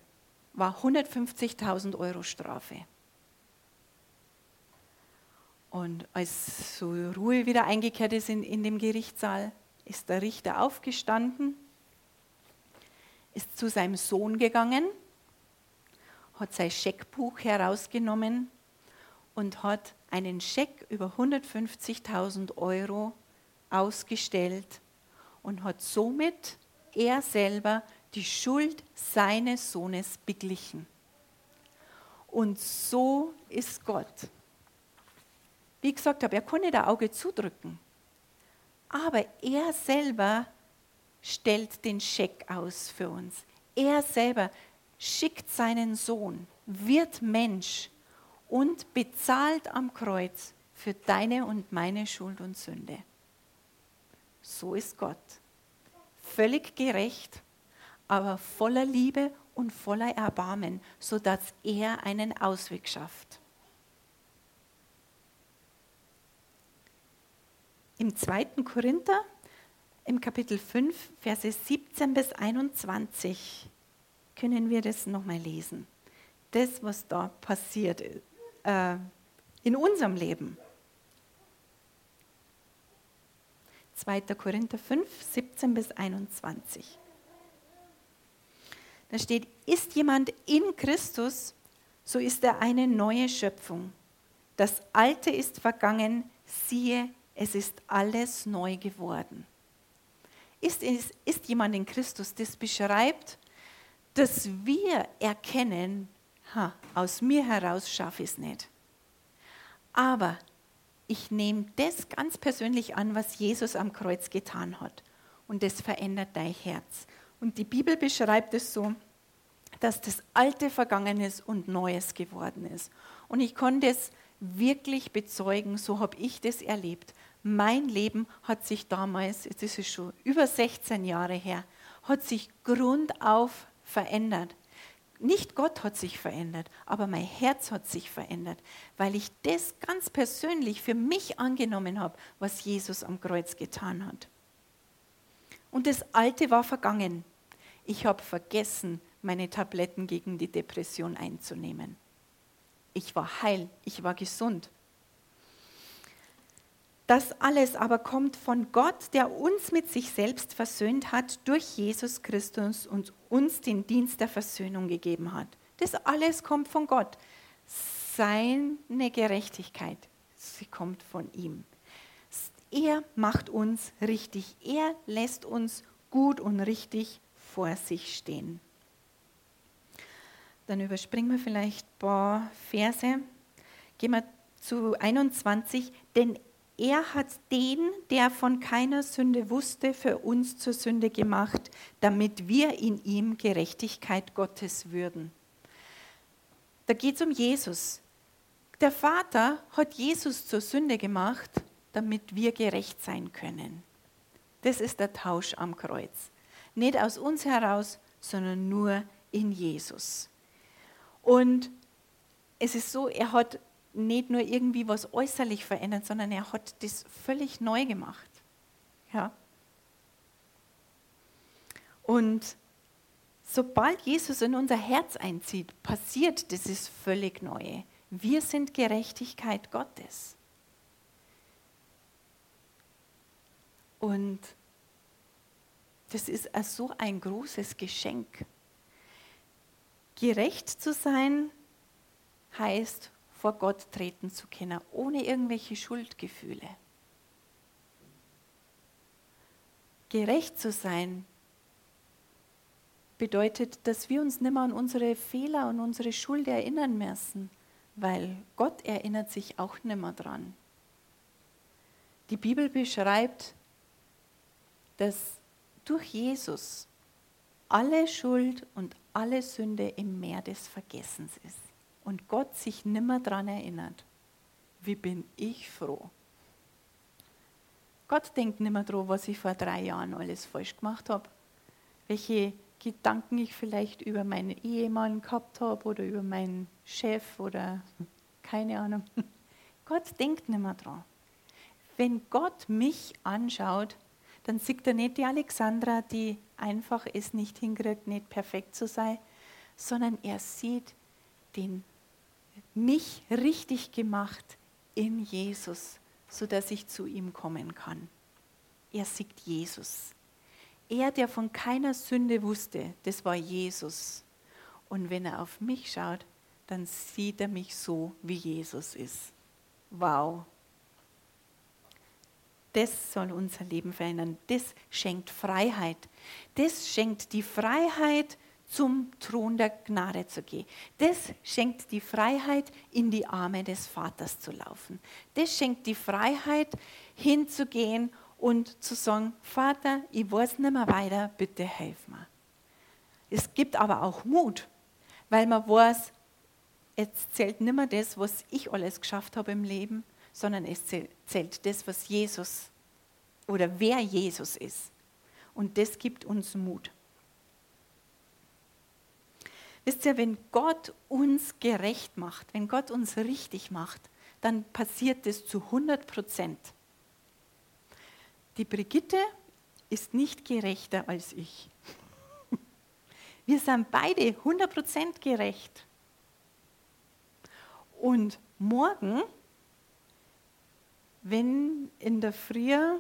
war 150.000 Euro Strafe. Und als so Ruhe wieder eingekehrt ist in, in dem Gerichtssaal, ist der Richter aufgestanden ist zu seinem Sohn gegangen, hat sein Scheckbuch herausgenommen und hat einen Scheck über 150.000 Euro ausgestellt und hat somit er selber die Schuld seines Sohnes beglichen. Und so ist Gott. Wie gesagt habe, er konnte das Auge zudrücken. Aber er selber stellt den Scheck aus für uns. Er selber schickt seinen Sohn, wird Mensch und bezahlt am Kreuz für deine und meine Schuld und Sünde. So ist Gott. Völlig gerecht, aber voller Liebe und voller Erbarmen, sodass er einen Ausweg schafft. Im 2. Korinther, im Kapitel 5, Verse 17 bis 21, können wir das nochmal lesen. Das, was da passiert äh, in unserem Leben. 2. Korinther 5, 17 bis 21. Da steht, ist jemand in Christus, so ist er eine neue Schöpfung. Das Alte ist vergangen, siehe, es ist alles neu geworden. Ist, ist, jemand in Christus, das beschreibt, dass wir erkennen, ha, aus mir heraus schaffe ich es nicht. Aber ich nehme das ganz persönlich an, was Jesus am Kreuz getan hat. Und das verändert dein Herz. Und die Bibel beschreibt es so, dass das Alte vergangen ist und Neues geworden ist. Und ich konnte es wirklich bezeugen, so habe ich das erlebt. Mein Leben hat sich damals, jetzt ist es schon über 16 Jahre her, hat sich grundauf verändert. Nicht Gott hat sich verändert, aber mein Herz hat sich verändert, weil ich das ganz persönlich für mich angenommen habe, was Jesus am Kreuz getan hat. Und das Alte war vergangen. Ich habe vergessen, meine Tabletten gegen die Depression einzunehmen. Ich war heil, ich war gesund. Das alles aber kommt von Gott, der uns mit sich selbst versöhnt hat durch Jesus Christus und uns den Dienst der Versöhnung gegeben hat. Das alles kommt von Gott. Seine Gerechtigkeit, sie kommt von ihm. Er macht uns richtig. Er lässt uns gut und richtig vor sich stehen. Dann überspringen wir vielleicht ein paar Verse. Gehen wir zu 21. Denn er hat den, der von keiner Sünde wusste, für uns zur Sünde gemacht, damit wir in ihm Gerechtigkeit Gottes würden. Da geht es um Jesus. Der Vater hat Jesus zur Sünde gemacht, damit wir gerecht sein können. Das ist der Tausch am Kreuz. Nicht aus uns heraus, sondern nur in Jesus. Und es ist so, er hat nicht nur irgendwie was äußerlich verändert, sondern er hat das völlig neu gemacht. Ja. Und sobald Jesus in unser Herz einzieht, passiert dieses völlig Neue. Wir sind Gerechtigkeit Gottes. Und das ist so ein großes Geschenk. Gerecht zu sein heißt vor Gott treten zu können, ohne irgendwelche Schuldgefühle. Gerecht zu sein bedeutet, dass wir uns nicht mehr an unsere Fehler und unsere Schuld erinnern müssen, weil Gott erinnert sich auch nicht mehr dran. Die Bibel beschreibt, dass durch Jesus alle Schuld und alle Sünde im Meer des Vergessens ist und Gott sich nimmer daran erinnert, wie bin ich froh. Gott denkt nimmer daran, was ich vor drei Jahren alles falsch gemacht habe, welche Gedanken ich vielleicht über meinen Ehemann gehabt habe oder über meinen Chef oder keine Ahnung. [LAUGHS] Gott denkt nimmer dran. Wenn Gott mich anschaut, dann sieht er nicht die Alexandra, die einfach es nicht hinkriegt, nicht perfekt zu sein, sondern er sieht den mich richtig gemacht in Jesus, sodass ich zu ihm kommen kann. Er sieht Jesus. Er, der von keiner Sünde wusste, das war Jesus. Und wenn er auf mich schaut, dann sieht er mich so, wie Jesus ist. Wow. Das soll unser Leben verändern. Das schenkt Freiheit. Das schenkt die Freiheit, zum Thron der Gnade zu gehen. Das schenkt die Freiheit, in die Arme des Vaters zu laufen. Das schenkt die Freiheit, hinzugehen und zu sagen, Vater, ich weiß nicht mehr weiter, bitte helf mir. Es gibt aber auch Mut, weil man weiß, es zählt nicht mehr das, was ich alles geschafft habe im Leben, sondern es zählt das, was Jesus oder wer Jesus ist. Und das gibt uns Mut. Wisst ihr, wenn Gott uns gerecht macht, wenn Gott uns richtig macht, dann passiert das zu 100 Prozent. Die Brigitte ist nicht gerechter als ich. [LAUGHS] Wir sind beide 100 Prozent gerecht. Und morgen, wenn in der Früh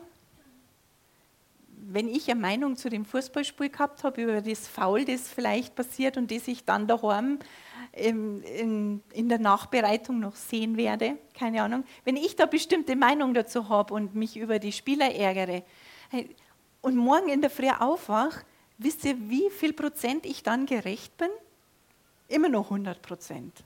wenn ich eine Meinung zu dem Fußballspiel gehabt habe, über das Foul, das vielleicht passiert und das ich dann daheim in, in, in der Nachbereitung noch sehen werde, keine Ahnung, wenn ich da bestimmte Meinung dazu habe und mich über die Spieler ärgere und morgen in der Früh aufwache, wisst ihr, wie viel Prozent ich dann gerecht bin? Immer noch 100 Prozent.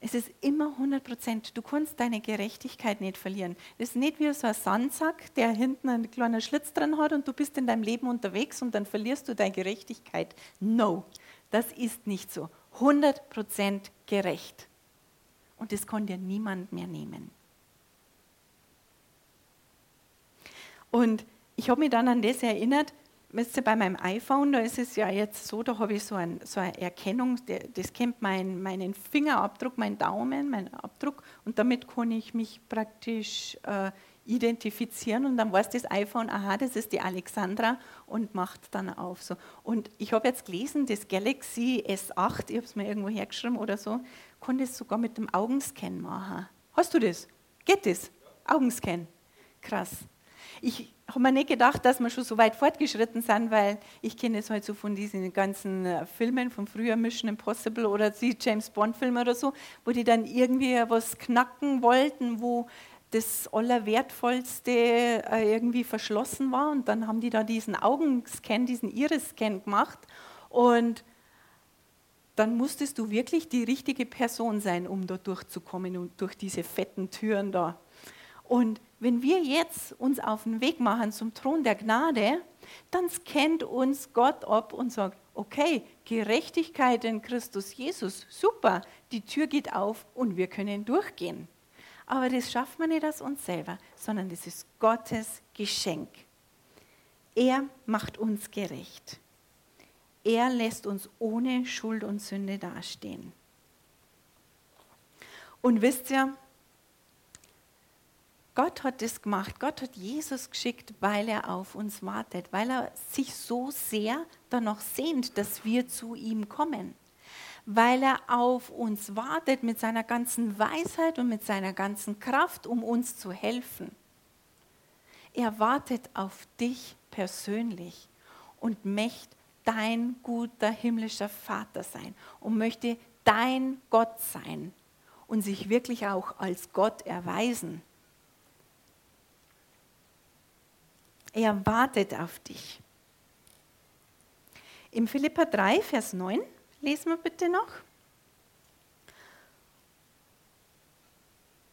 Es ist immer 100 Prozent. Du kannst deine Gerechtigkeit nicht verlieren. Das ist nicht wie so ein Sandsack, der hinten einen kleinen Schlitz drin hat und du bist in deinem Leben unterwegs und dann verlierst du deine Gerechtigkeit. No, das ist nicht so. 100 Prozent gerecht. Und das kann dir niemand mehr nehmen. Und ich habe mich dann an das erinnert, wisst ihr, bei meinem iPhone, da ist es ja jetzt so, da habe ich so, ein, so eine Erkennung, das kennt mein, meinen Fingerabdruck, meinen Daumen, meinen Abdruck und damit kann ich mich praktisch äh, identifizieren und dann weiß das iPhone, aha, das ist die Alexandra und macht dann auf. So. Und ich habe jetzt gelesen, das Galaxy S8, ich habe es mir irgendwo hergeschrieben oder so, kann das sogar mit dem Augenscan machen. Hast du das? Geht das? Augenscan. Krass. Ich habe mir nicht gedacht, dass wir schon so weit fortgeschritten sind, weil ich kenne es halt so von diesen ganzen äh, Filmen von früher, Mission Impossible oder die James Bond-Filme oder so, wo die dann irgendwie was knacken wollten, wo das Allerwertvollste äh, irgendwie verschlossen war. Und dann haben die da diesen Augenscan, diesen Iris-Scan gemacht. Und dann musstest du wirklich die richtige Person sein, um da durchzukommen und durch diese fetten Türen da. Und wenn wir jetzt uns auf den Weg machen zum Thron der Gnade, dann scannt uns Gott ab und sagt, okay, Gerechtigkeit in Christus Jesus, super, die Tür geht auf und wir können durchgehen. Aber das schafft man nicht aus uns selber, sondern das ist Gottes Geschenk. Er macht uns gerecht. Er lässt uns ohne Schuld und Sünde dastehen. Und wisst ihr, Gott hat das gemacht. Gott hat Jesus geschickt, weil er auf uns wartet, weil er sich so sehr danach sehnt, dass wir zu ihm kommen. Weil er auf uns wartet mit seiner ganzen Weisheit und mit seiner ganzen Kraft, um uns zu helfen. Er wartet auf dich persönlich und möchte dein guter himmlischer Vater sein und möchte dein Gott sein und sich wirklich auch als Gott erweisen. Er wartet auf dich. Im Philippa 3, Vers 9 lesen wir bitte noch.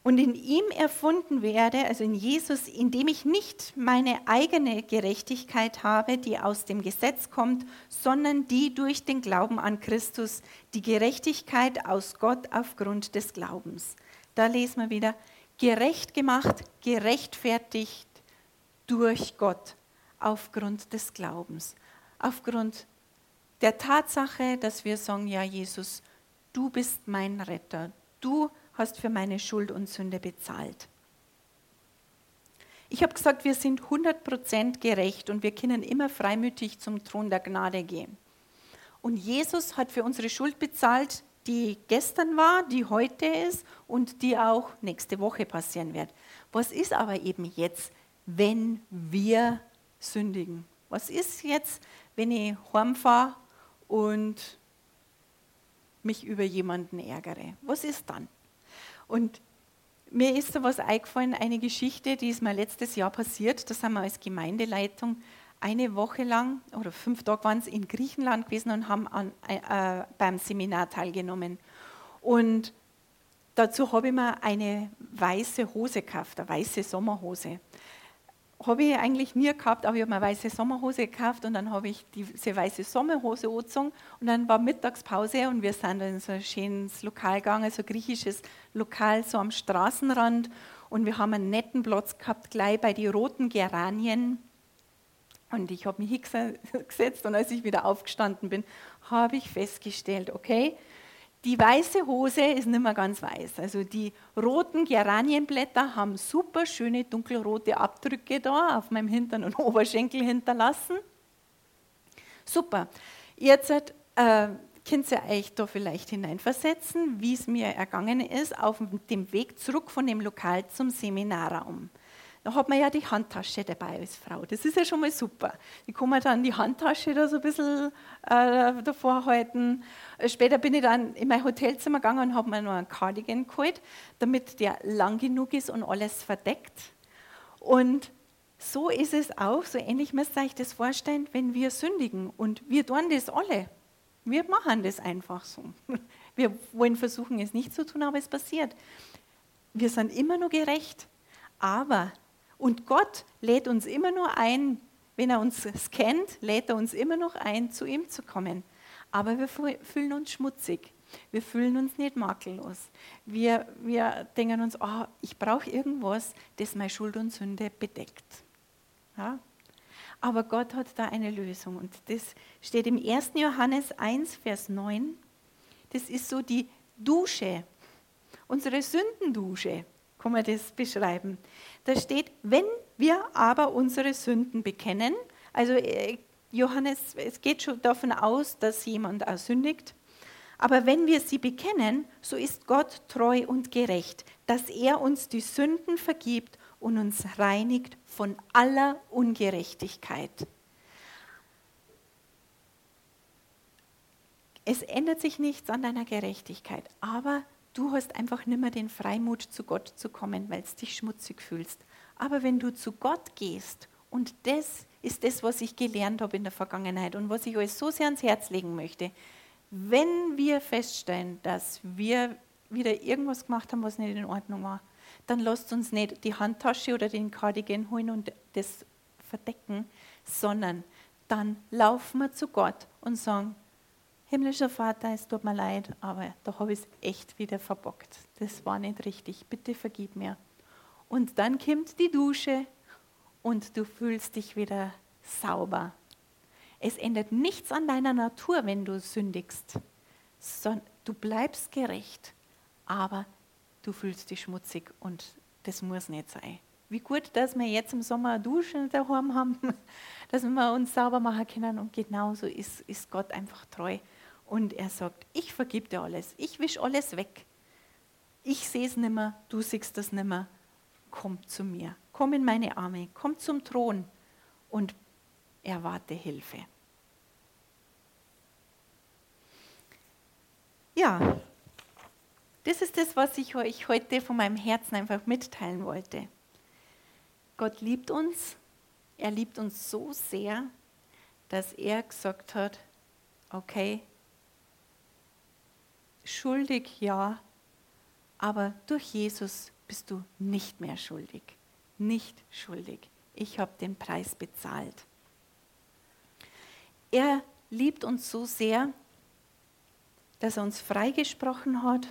Und in ihm erfunden werde, also in Jesus, indem ich nicht meine eigene Gerechtigkeit habe, die aus dem Gesetz kommt, sondern die durch den Glauben an Christus, die Gerechtigkeit aus Gott aufgrund des Glaubens. Da lesen wir wieder, gerecht gemacht, gerechtfertigt durch Gott aufgrund des Glaubens, aufgrund der Tatsache, dass wir sagen, ja Jesus, du bist mein Retter, du hast für meine Schuld und Sünde bezahlt. Ich habe gesagt, wir sind 100% gerecht und wir können immer freimütig zum Thron der Gnade gehen. Und Jesus hat für unsere Schuld bezahlt, die gestern war, die heute ist und die auch nächste Woche passieren wird. Was ist aber eben jetzt? Wenn wir sündigen. Was ist jetzt, wenn ich heimfahre und mich über jemanden ärgere? Was ist dann? Und mir ist so was eingefallen, eine Geschichte, die ist mir letztes Jahr passiert. Da sind wir als Gemeindeleitung eine Woche lang oder fünf Tage waren es in Griechenland gewesen und haben an, äh, beim Seminar teilgenommen. Und dazu habe ich mir eine weiße Hose gekauft, eine weiße Sommerhose. Habe ich eigentlich nie gehabt, aber ich habe mir eine weiße Sommerhose gekauft und dann habe ich diese weiße Sommerhose angezogen und dann war Mittagspause und wir sind in so ein schönes Lokal gegangen, so ein griechisches Lokal, so am Straßenrand und wir haben einen netten Platz gehabt, gleich bei den roten Geranien. Und ich habe mich hingesetzt und als ich wieder aufgestanden bin, habe ich festgestellt, okay, die weiße Hose ist nicht mehr ganz weiß. Also die roten Geranienblätter haben super schöne dunkelrote Abdrücke da auf meinem Hintern und [LAUGHS] Oberschenkel hinterlassen. Super. Jetzt äh, könnt ihr euch da vielleicht hineinversetzen, wie es mir ergangen ist auf dem Weg zurück von dem Lokal zum Seminarraum. Da hat man ja die Handtasche dabei als Frau. Das ist ja schon mal super. Ich kann mir dann die Handtasche da so ein bisschen äh, davor halten. Später bin ich dann in mein Hotelzimmer gegangen und habe mir noch einen Cardigan geholt, damit der lang genug ist und alles verdeckt. Und so ist es auch, so ähnlich müsst ihr euch das vorstellen, wenn wir sündigen. Und wir tun das alle. Wir machen das einfach so. [LAUGHS] Wir wollen versuchen, es nicht zu tun, aber es passiert. Wir sind immer nur gerecht. Aber und Gott lädt uns immer nur ein, wenn er uns scannt, lädt er uns immer noch ein, zu ihm zu kommen. Aber wir fühlen uns schmutzig. Wir fühlen uns nicht makellos. Wir, wir denken uns, oh, ich brauche irgendwas, das meine Schuld und Sünde bedeckt. Ja? Aber Gott hat da eine Lösung. Und das steht im 1. Johannes 1, Vers 9. Das ist so die Dusche, unsere Sündendusche kann man das beschreiben. Da steht, wenn wir aber unsere Sünden bekennen, also äh, Johannes, es geht schon davon aus, dass jemand auch sündigt, aber wenn wir sie bekennen, so ist Gott treu und gerecht, dass er uns die Sünden vergibt und uns reinigt von aller Ungerechtigkeit. Es ändert sich nichts an deiner Gerechtigkeit, aber Du hast einfach nicht mehr den Freimut, zu Gott zu kommen, weil es dich schmutzig fühlst. Aber wenn du zu Gott gehst, und das ist das, was ich gelernt habe in der Vergangenheit und was ich euch so sehr ans Herz legen möchte, wenn wir feststellen, dass wir wieder irgendwas gemacht haben, was nicht in Ordnung war, dann lasst uns nicht die Handtasche oder den Cardigan holen und das verdecken, sondern dann laufen wir zu Gott und sagen, Himmlischer Vater, es tut mir leid, aber da habe ich es echt wieder verbockt. Das war nicht richtig. Bitte vergib mir. Und dann kommt die Dusche und du fühlst dich wieder sauber. Es ändert nichts an deiner Natur, wenn du sündigst. Du bleibst gerecht, aber du fühlst dich schmutzig und das muss nicht sein. Wie gut, dass wir jetzt im Sommer Duschen daheim haben, [LAUGHS] dass wir uns sauber machen können und genauso ist, ist Gott einfach treu. Und er sagt, ich vergib dir alles, ich wisch alles weg. Ich sehe es nimmer, du siehst das nimmer. Komm zu mir, komm in meine Arme, komm zum Thron und erwarte Hilfe. Ja, das ist das, was ich euch heute von meinem Herzen einfach mitteilen wollte. Gott liebt uns, er liebt uns so sehr, dass er gesagt hat, okay, schuldig, ja, aber durch Jesus bist du nicht mehr schuldig. Nicht schuldig. Ich habe den Preis bezahlt. Er liebt uns so sehr, dass er uns freigesprochen hat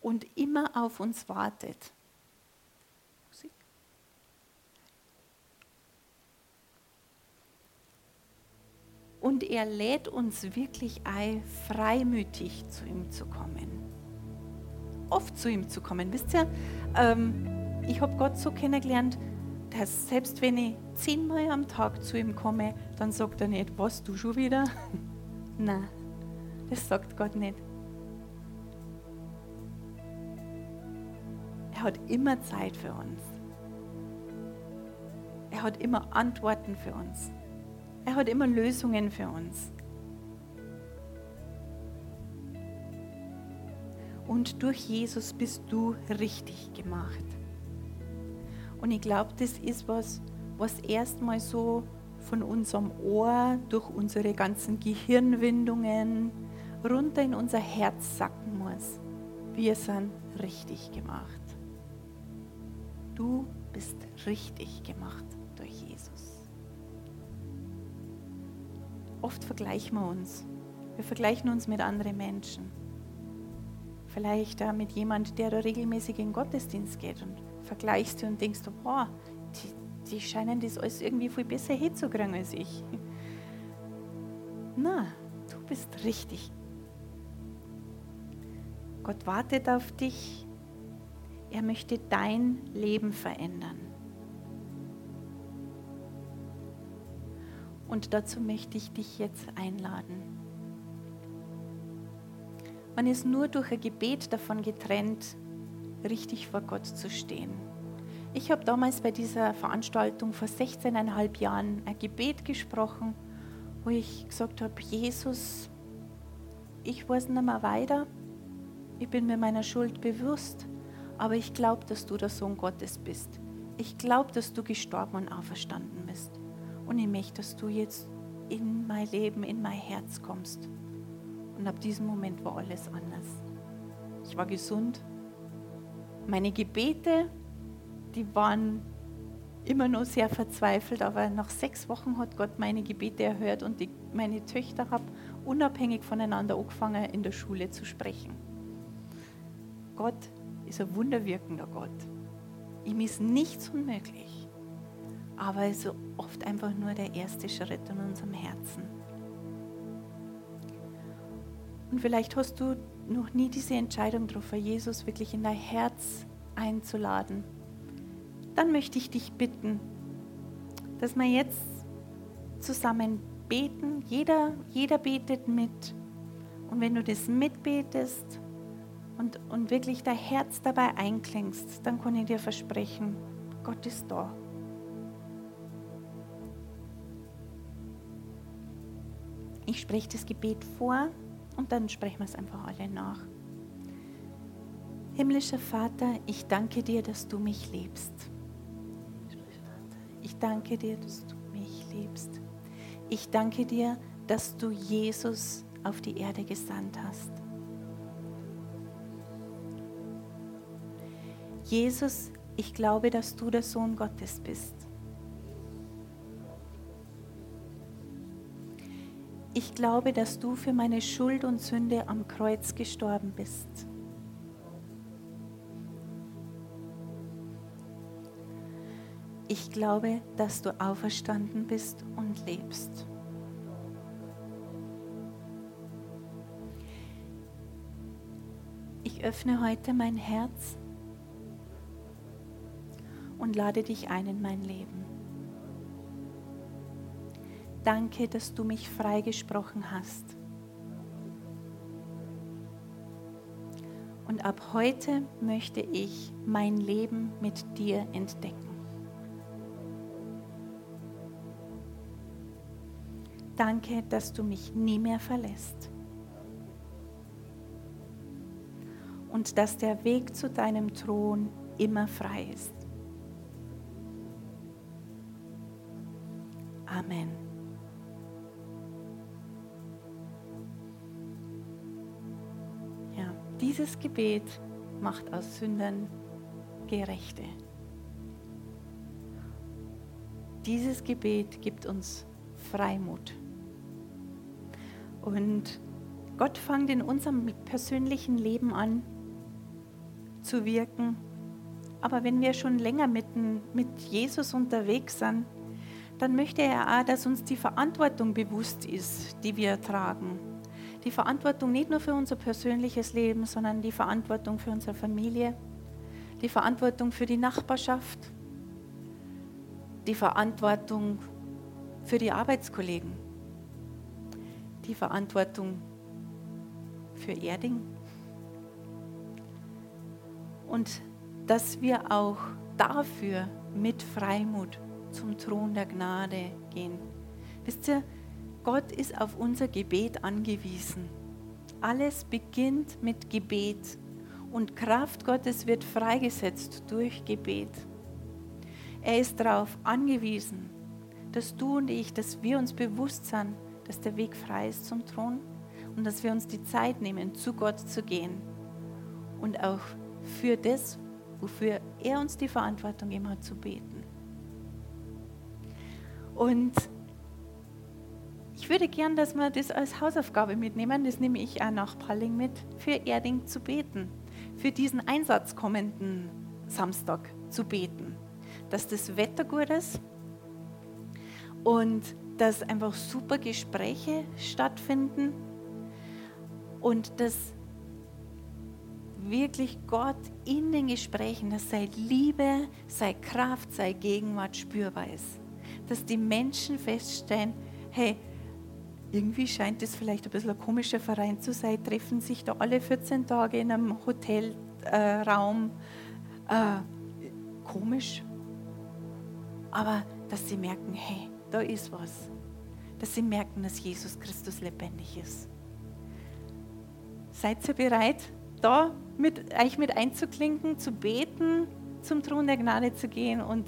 und immer auf uns wartet. Und er lädt uns wirklich ein, freimütig zu ihm zu kommen. Oft zu ihm zu kommen. Wisst ihr, ähm, ich habe Gott so kennengelernt, dass selbst wenn ich zehnmal am Tag zu ihm komme, dann sagt er nicht, was du schon wieder? [LAUGHS] Nein, das sagt Gott nicht. Er hat immer Zeit für uns. Er hat immer Antworten für uns. Er hat immer Lösungen für uns. Und durch Jesus bist du richtig gemacht. Und ich glaube, das ist was, was erstmal so von unserem Ohr durch unsere ganzen Gehirnwindungen runter in unser Herz sacken muss. Wir sind richtig gemacht. Du bist richtig gemacht Oft vergleichen wir uns. Wir vergleichen uns mit anderen Menschen. Vielleicht äh, mit jemand, der da regelmäßig in den Gottesdienst geht und vergleichst du und denkst du, boah, die, die scheinen das alles irgendwie viel besser hinzukriegen als ich. Na, du bist richtig. Gott wartet auf dich. Er möchte dein Leben verändern. Und dazu möchte ich dich jetzt einladen. Man ist nur durch ein Gebet davon getrennt, richtig vor Gott zu stehen. Ich habe damals bei dieser Veranstaltung vor 16,5 Jahren ein Gebet gesprochen, wo ich gesagt habe, Jesus, ich weiß nicht mehr weiter, ich bin mir meiner Schuld bewusst, aber ich glaube, dass du der Sohn Gottes bist. Ich glaube, dass du gestorben und auferstanden bist. Und ich möchte, dass du jetzt in mein Leben, in mein Herz kommst. Und ab diesem Moment war alles anders. Ich war gesund. Meine Gebete, die waren immer noch sehr verzweifelt, aber nach sechs Wochen hat Gott meine Gebete erhört und die, meine Töchter haben unabhängig voneinander angefangen, in der Schule zu sprechen. Gott ist ein wunderwirkender Gott. Ihm ist nichts unmöglich, aber er ist oft einfach nur der erste Schritt in unserem Herzen. Und vielleicht hast du noch nie diese Entscheidung getroffen, Jesus wirklich in dein Herz einzuladen dann möchte ich dich bitten, dass wir jetzt zusammen beten. Jeder, jeder betet mit. Und wenn du das mitbetest und, und wirklich dein Herz dabei einklingst, dann kann ich dir versprechen, Gott ist da. Ich spreche das Gebet vor und dann sprechen wir es einfach alle nach. Himmlischer Vater, ich danke dir, dass du mich liebst. Ich danke dir, dass du mich liebst. Ich danke dir, dass du Jesus auf die Erde gesandt hast. Jesus, ich glaube, dass du der Sohn Gottes bist. Ich glaube, dass du für meine Schuld und Sünde am Kreuz gestorben bist. ich glaube, dass du auferstanden bist und lebst. Ich öffne heute mein Herz und lade dich ein in mein Leben. Danke, dass du mich freigesprochen hast. Und ab heute möchte ich mein Leben mit dir entdecken. Danke, dass du mich nie mehr verlässt. Und dass der Weg zu deinem Thron immer frei ist. Dieses Gebet macht aus Sündern Gerechte. Dieses Gebet gibt uns Freimut. Und Gott fängt in unserem persönlichen Leben an zu wirken. Aber wenn wir schon länger mit, mit Jesus unterwegs sind, dann möchte er auch, dass uns die Verantwortung bewusst ist, die wir tragen. Die Verantwortung nicht nur für unser persönliches Leben, sondern die Verantwortung für unsere Familie, die Verantwortung für die Nachbarschaft, die Verantwortung für die Arbeitskollegen die Verantwortung für Erding. Und dass wir auch dafür mit Freimut zum Thron der Gnade gehen. Wisst ihr, Gott ist auf unser Gebet angewiesen. Alles beginnt mit Gebet und Kraft Gottes wird freigesetzt durch Gebet. Er ist darauf angewiesen, dass du und ich, dass wir uns bewusst sind, dass der Weg frei ist zum Thron und dass wir uns die Zeit nehmen, zu Gott zu gehen und auch für das, wofür er uns die Verantwortung gegeben hat, zu beten. Und ich würde gern, dass wir das als Hausaufgabe mitnehmen, das nehme ich auch nach Palling mit, für Erding zu beten, für diesen Einsatz kommenden Samstag zu beten, dass das Wetter gut ist und dass einfach super Gespräche stattfinden und dass wirklich Gott in den Gesprächen, dass seine Liebe, seine Kraft, seine Gegenwart spürbar ist. Dass die Menschen feststellen, hey, irgendwie scheint es vielleicht ein bisschen ein komischer Verein zu sein, treffen sich da alle 14 Tage in einem Hotelraum. Äh, äh, komisch. Aber dass sie merken, hey, da ist was. Dass sie merken, dass Jesus Christus lebendig ist. Seid ihr bereit, da mit, euch mit einzuklinken, zu beten, zum Thron der Gnade zu gehen und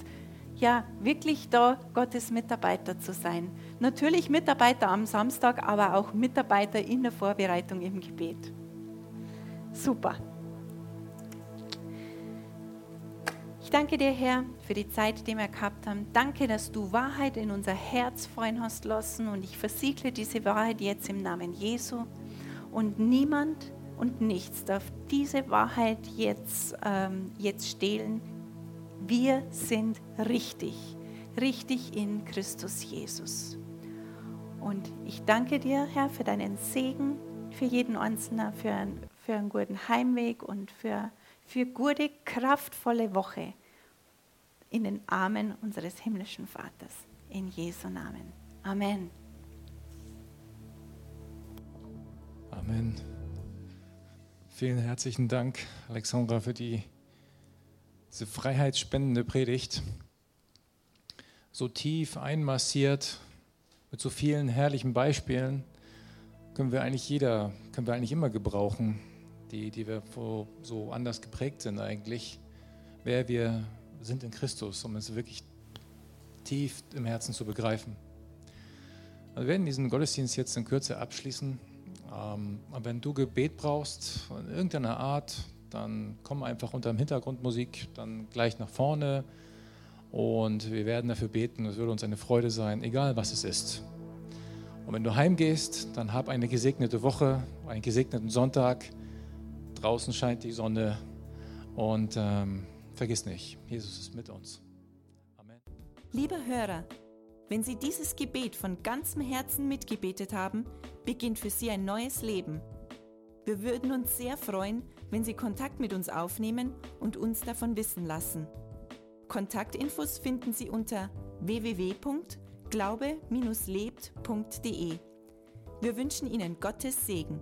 ja, wirklich da Gottes Mitarbeiter zu sein. Natürlich Mitarbeiter am Samstag, aber auch Mitarbeiter in der Vorbereitung im Gebet. Super. Ich danke dir, Herr, für die Zeit, die wir gehabt haben. Danke, dass du Wahrheit in unser Herz freuen hast lassen und ich versiegle diese Wahrheit jetzt im Namen Jesu. Und niemand und nichts darf diese Wahrheit jetzt, ähm, jetzt stehlen. Wir sind richtig, richtig in Christus Jesus. Und ich danke dir, Herr, für deinen Segen, für jeden Einzelnen, für, ein, für einen guten Heimweg und für für gute, kraftvolle Woche in den Armen unseres himmlischen Vaters. In Jesu Namen. Amen. Amen. Vielen herzlichen Dank, Alexandra, für die, diese freiheitsspendende Predigt. So tief einmassiert, mit so vielen herrlichen Beispielen, können wir eigentlich jeder, können wir eigentlich immer gebrauchen die, die wir so anders geprägt sind eigentlich, wer wir sind in Christus, um es wirklich tief im Herzen zu begreifen. Also wir werden diesen Gottesdienst jetzt in Kürze abschließen. Ähm, aber wenn du Gebet brauchst, in irgendeiner Art, dann komm einfach unter dem Hintergrundmusik dann gleich nach vorne und wir werden dafür beten. Es würde uns eine Freude sein, egal was es ist. Und wenn du heimgehst, dann hab eine gesegnete Woche, einen gesegneten Sonntag. Draußen scheint die Sonne und ähm, vergiss nicht, Jesus ist mit uns. Amen. Lieber Hörer, wenn Sie dieses Gebet von ganzem Herzen mitgebetet haben, beginnt für Sie ein neues Leben. Wir würden uns sehr freuen, wenn Sie Kontakt mit uns aufnehmen und uns davon wissen lassen. Kontaktinfos finden Sie unter www.glaube-lebt.de. Wir wünschen Ihnen Gottes Segen.